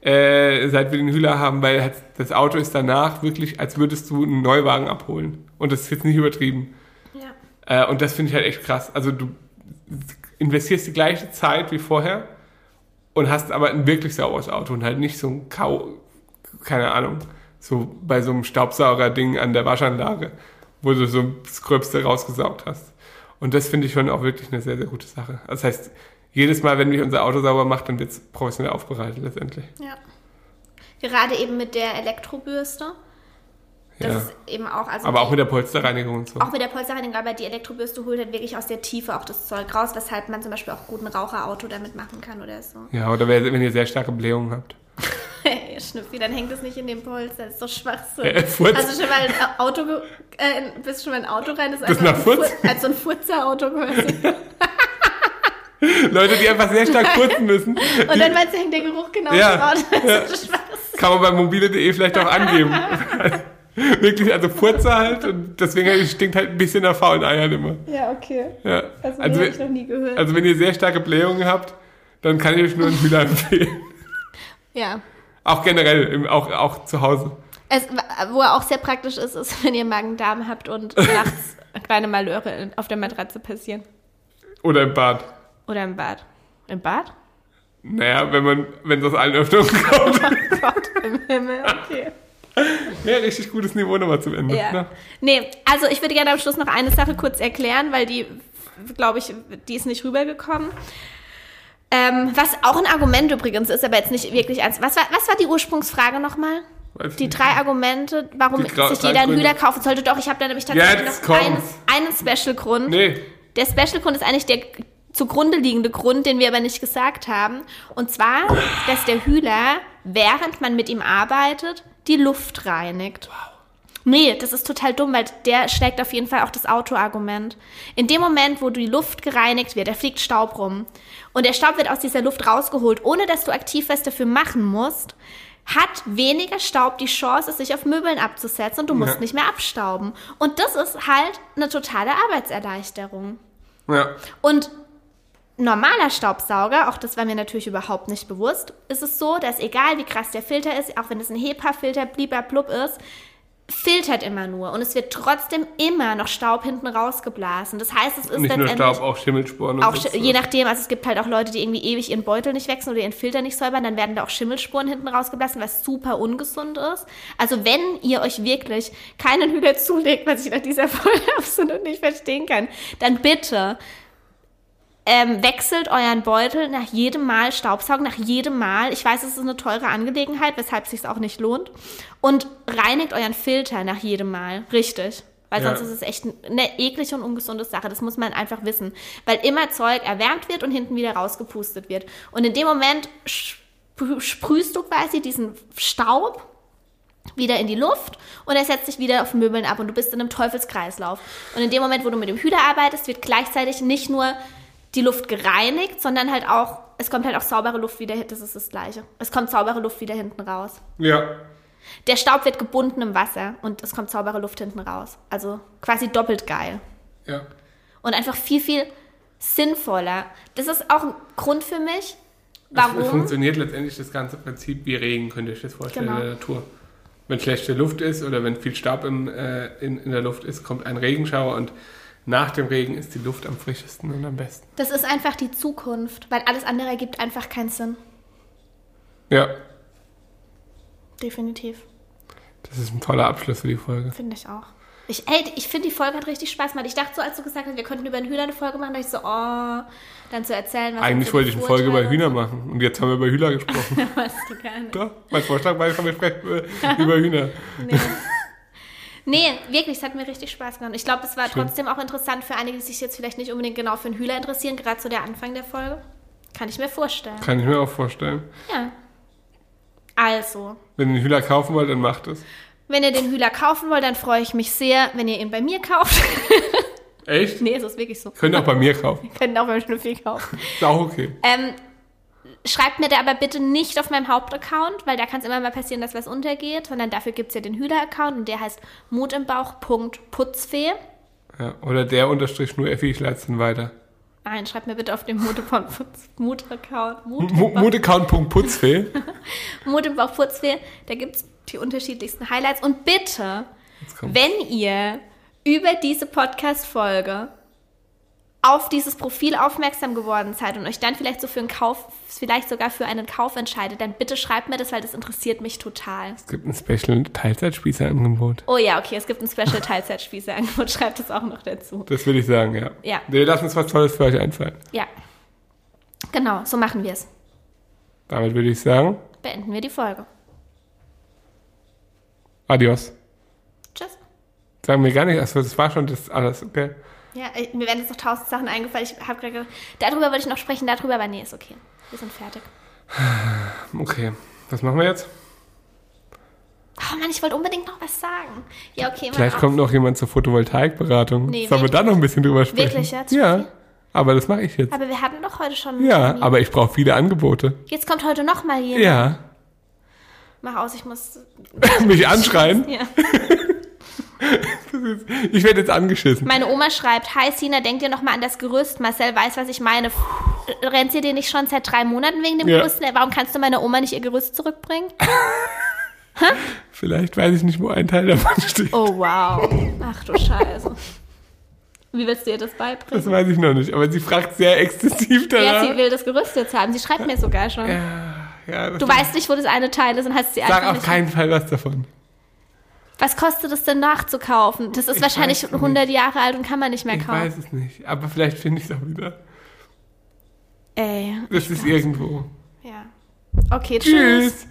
äh, seit wir den Hühler haben, weil halt das Auto ist danach wirklich, als würdest du einen Neuwagen abholen. Und das ist jetzt nicht übertrieben. Ja. Äh, und das finde ich halt echt krass. Also du investierst die gleiche Zeit wie vorher und hast aber ein wirklich sauberes Auto und halt nicht so ein Kau, keine Ahnung, so bei so einem Staubsauger-Ding an der Waschanlage, wo du so das Gröbste rausgesaugt hast. Und das finde ich schon auch wirklich eine sehr, sehr gute Sache. Das heißt, jedes Mal, wenn wir unser Auto sauber macht, dann wird es professionell aufbereitet letztendlich. ja. Gerade eben mit der Elektrobürste. Das Ja. ist eben auch, also Aber auch mit der Polsterreinigung und so. Auch mit der Polsterreinigung, aber die Elektrobürste holt halt wirklich aus der Tiefe auch das Zeug raus, weshalb man zum Beispiel auch gut ein Raucherauto damit machen kann oder so. Ja, oder wenn ihr sehr starke Blähungen habt. Hey, Schnüffi, dann hängt es nicht in dem Polster. Das ist doch Schwachsinn. Äh, Furz. Also schon mal ein Auto, äh, bist schon mal in ein Auto rein, das ist Das einfach Furz? Fur- als so ein Furzer-Auto quasi. Leute, die einfach sehr stark furzen müssen, Und dann meinst du, hängt der Geruch genau Ja, im Auto. Das ja. ist Schwachsinn. kann man bei mobile.de vielleicht auch angeben. Wirklich, also Furze halt und deswegen stinkt halt ein bisschen nach faulen Eiern immer. Ja, okay. Ja. Also, Also, hab ich noch wenn, nie gehört. also wenn ihr sehr starke Blähungen habt, dann kann ich euch nur einen Hühner empfehlen. ja. Auch generell, im, auch, auch zu Hause. Es, wo er auch sehr praktisch ist, ist, wenn ihr Magen-Darm habt und nachts kleine Malöre auf der Matratze passieren. Oder im Bad. Oder im Bad. Im Bad? Naja, wenn man, wenn es aus allen Öffnungen kommt. Oh Gott im Himmel, okay. Ja, richtig gutes Niveau nochmal zum Ende. Ja. Ne? Nee, also ich würde gerne am Schluss noch eine Sache kurz erklären, weil die, glaube ich, die ist nicht rübergekommen. Ähm, was auch ein Argument übrigens ist, aber jetzt nicht wirklich eins. Was war, was war die Ursprungsfrage nochmal? Weiß Die nicht. drei Argumente, warum sich jeder einen. Hühner kaufen sollte. Doch, ich habe da nämlich tatsächlich Jetzt noch einen, einen Special-Grund. Nee, Der Special-Grund ist eigentlich der zugrunde liegende Grund, den wir aber nicht gesagt haben. Und zwar, dass der Hühler, während man mit ihm arbeitet, die Luft reinigt. Nee, das ist total dumm, weil der schlägt auf jeden Fall auch das Autoargument. In dem Moment, wo die Luft gereinigt wird, da fliegt Staub rum. Und der Staub wird aus dieser Luft rausgeholt, ohne dass du aktiv was dafür machen musst, hat weniger Staub die Chance, sich auf Möbeln abzusetzen und du musst Ja. nicht mehr abstauben. Und das ist halt eine totale Arbeitserleichterung. ja. Und normaler Staubsauger, auch das war mir natürlich überhaupt nicht bewusst, ist es so, dass egal wie krass der Filter ist, auch wenn es ein HEPA-Filter blub ist, filtert immer nur und es wird trotzdem immer noch Staub hinten rausgeblasen. Das heißt, es ist Nicht nur Staub, auch Schimmelsporen. auch sch- je nachdem, also es gibt halt auch Leute, die irgendwie ewig ihren Beutel nicht wechseln oder ihren Filter nicht säubern, dann werden da auch Schimmelspuren hinten rausgeblasen, was super ungesund ist. Also wenn ihr euch wirklich keinen Hühner zulegt, was ich nach dieser Folge absolut nicht verstehen kann, dann bitte ähm, wechselt euren Beutel nach jedem Mal Staubsaugen, nach jedem Mal. Ich weiß, es ist eine teure Angelegenheit, weshalb es sich auch nicht lohnt. Und reinigt euren Filter nach jedem Mal. Richtig. Weil Ja. sonst ist es echt eine eklige und ungesunde Sache. Das muss man einfach wissen. Weil immer Zeug erwärmt wird und hinten wieder rausgepustet wird. Und in dem Moment sprü- sprühst du quasi diesen Staub wieder in die Luft und er setzt sich wieder auf Möbeln ab und du bist in einem Teufelskreislauf. Und in dem Moment, wo du mit dem Hühner arbeitest, wird gleichzeitig nicht nur die Luft gereinigt, sondern halt auch, es kommt halt auch saubere Luft wieder, das ist das Gleiche. Es kommt saubere Luft wieder hinten raus. Ja. Der Staub wird gebunden im Wasser und es kommt saubere Luft hinten raus. Also quasi doppelt geil. Ja. Und einfach viel, viel sinnvoller. Das ist auch ein Grund für mich, Es warum. funktioniert letztendlich das ganze Prinzip wie Regen, könnt ihr euch das vorstellen, Genau. in der Natur. Wenn schlechte Luft ist oder wenn viel Staub im, äh, in, in der Luft ist, kommt ein Regenschauer und nach dem Regen ist die Luft am frischesten und am besten. Das ist einfach die Zukunft, weil alles andere ergibt einfach keinen Sinn. Ja, Definitiv. das ist ein toller Abschluss für die Folge. Finde ich auch. Ich, ey, ich finde, die Folge hat richtig Spaß gemacht. Ich dachte so, als du gesagt hast, wir könnten über einen Hühner eine Folge machen, dachte ich so, oh, dann zu erzählen, was Eigentlich wollte ich eine Folge über Hühner machen und jetzt haben wir über Hühner gesprochen. Weißt du gar nicht. Doch, mein Vorschlag war, wir sprechen über Hühner. Nee. Nee, wirklich, es hat mir richtig Spaß gemacht. Ich glaube, es war Schön. trotzdem auch interessant für einige, die sich jetzt vielleicht nicht unbedingt genau für einen Hühner interessieren, gerade so der Anfang der Folge. Kann ich mir vorstellen. Kann ich mir auch vorstellen. Ja. Also, Wenn ihr einen Hühner kaufen wollt, dann macht es. wenn ihr den Hühner kaufen wollt, dann freue ich mich sehr, wenn ihr ihn bei mir kauft. Echt? nee, es ist wirklich so. Könnt ihr auch bei mir kaufen. Könnt auch beim Schnüffel kaufen. Ist auch okay. Ähm, schreibt mir da aber bitte nicht auf meinem Hauptaccount, weil da kann es immer mal passieren, dass was untergeht, sondern dafür gibt es ja den Hühler-Account und der heißt mutimbauch.putzfee. Ja, oder der unterstrich nur Effi, ich leite es dann weiter. Nein, schreibt mir bitte auf dem Mut-Account. Mu- Mutimbauch- Mutecount.putzfee. Mutimbauch-Putzfee, da gibt es die unterschiedlichsten Highlights. Und bitte, wenn ihr über diese Podcast-Folge auf dieses Profil aufmerksam geworden seid und euch dann vielleicht so für einen Kauf, vielleicht sogar für einen Kauf entscheidet, dann bitte schreibt mir das, weil das interessiert mich total. Es gibt ein Special Teilzeitspießerangebot. Oh ja, okay, es gibt ein Special Teilzeitspieße-Angebot, schreibt das auch noch dazu. Das würde ich sagen, ja. Ja. Wir lassen uns was Tolles für euch einfallen. Ja. Genau, so machen wir es. Damit würde ich sagen, Beenden wir die Folge. adios. Tschüss. Sagen wir gar nicht, achso, das war schon das alles, okay? Ja, ich- mir werden jetzt noch tausend Sachen eingefallen. Ich habe gerade gedacht, darüber wollte ich noch sprechen, darüber, aber nee, ist okay. Wir sind fertig. Okay. Was machen wir jetzt? Oh Mann, ich wollte unbedingt noch was sagen. Ja, okay. Vielleicht kommt noch jemand zur Photovoltaikberatung. Nee, Sollen wir da noch ein bisschen drüber sprechen? Wirklich jetzt? Ja, aber das mache ich jetzt. Aber wir hatten doch heute schon. Ja, Termin. aber ich brauche viele Angebote. Jetzt kommt heute noch mal jemand. Ja. Mach aus, ich muss. Mich anschreien. Ja. Ich werde jetzt angeschissen. Meine Oma schreibt: Hi Sina, denk dir noch mal an das Gerüst. Marcel weiß, was ich meine. Rennt sie dir nicht schon seit drei Monaten wegen dem Ja. Gerüst? Warum kannst du meiner Oma nicht ihr Gerüst zurückbringen? Vielleicht weiß ich nicht, wo ein Teil davon steht. Oh wow. Ach du Scheiße. Wie willst du ihr das beibringen? Das weiß ich noch nicht. Aber sie fragt sehr exzessiv Ja, danach. sie will das Gerüst jetzt haben. Sie schreibt mir sogar schon. Ja, das Du weißt nicht, wo das eine Teil ist und hast sie Sag einfach auf nicht. keinen Fall was davon. Was kostet es denn nachzukaufen? Das ist Ich wahrscheinlich weiß nicht. 100 Jahre alt und kann man nicht mehr Ich kaufen. weiß es nicht. Aber vielleicht finde ich es auch wieder. Ey. Das ist irgendwo. Ja. Okay, tschüss. Tschüss.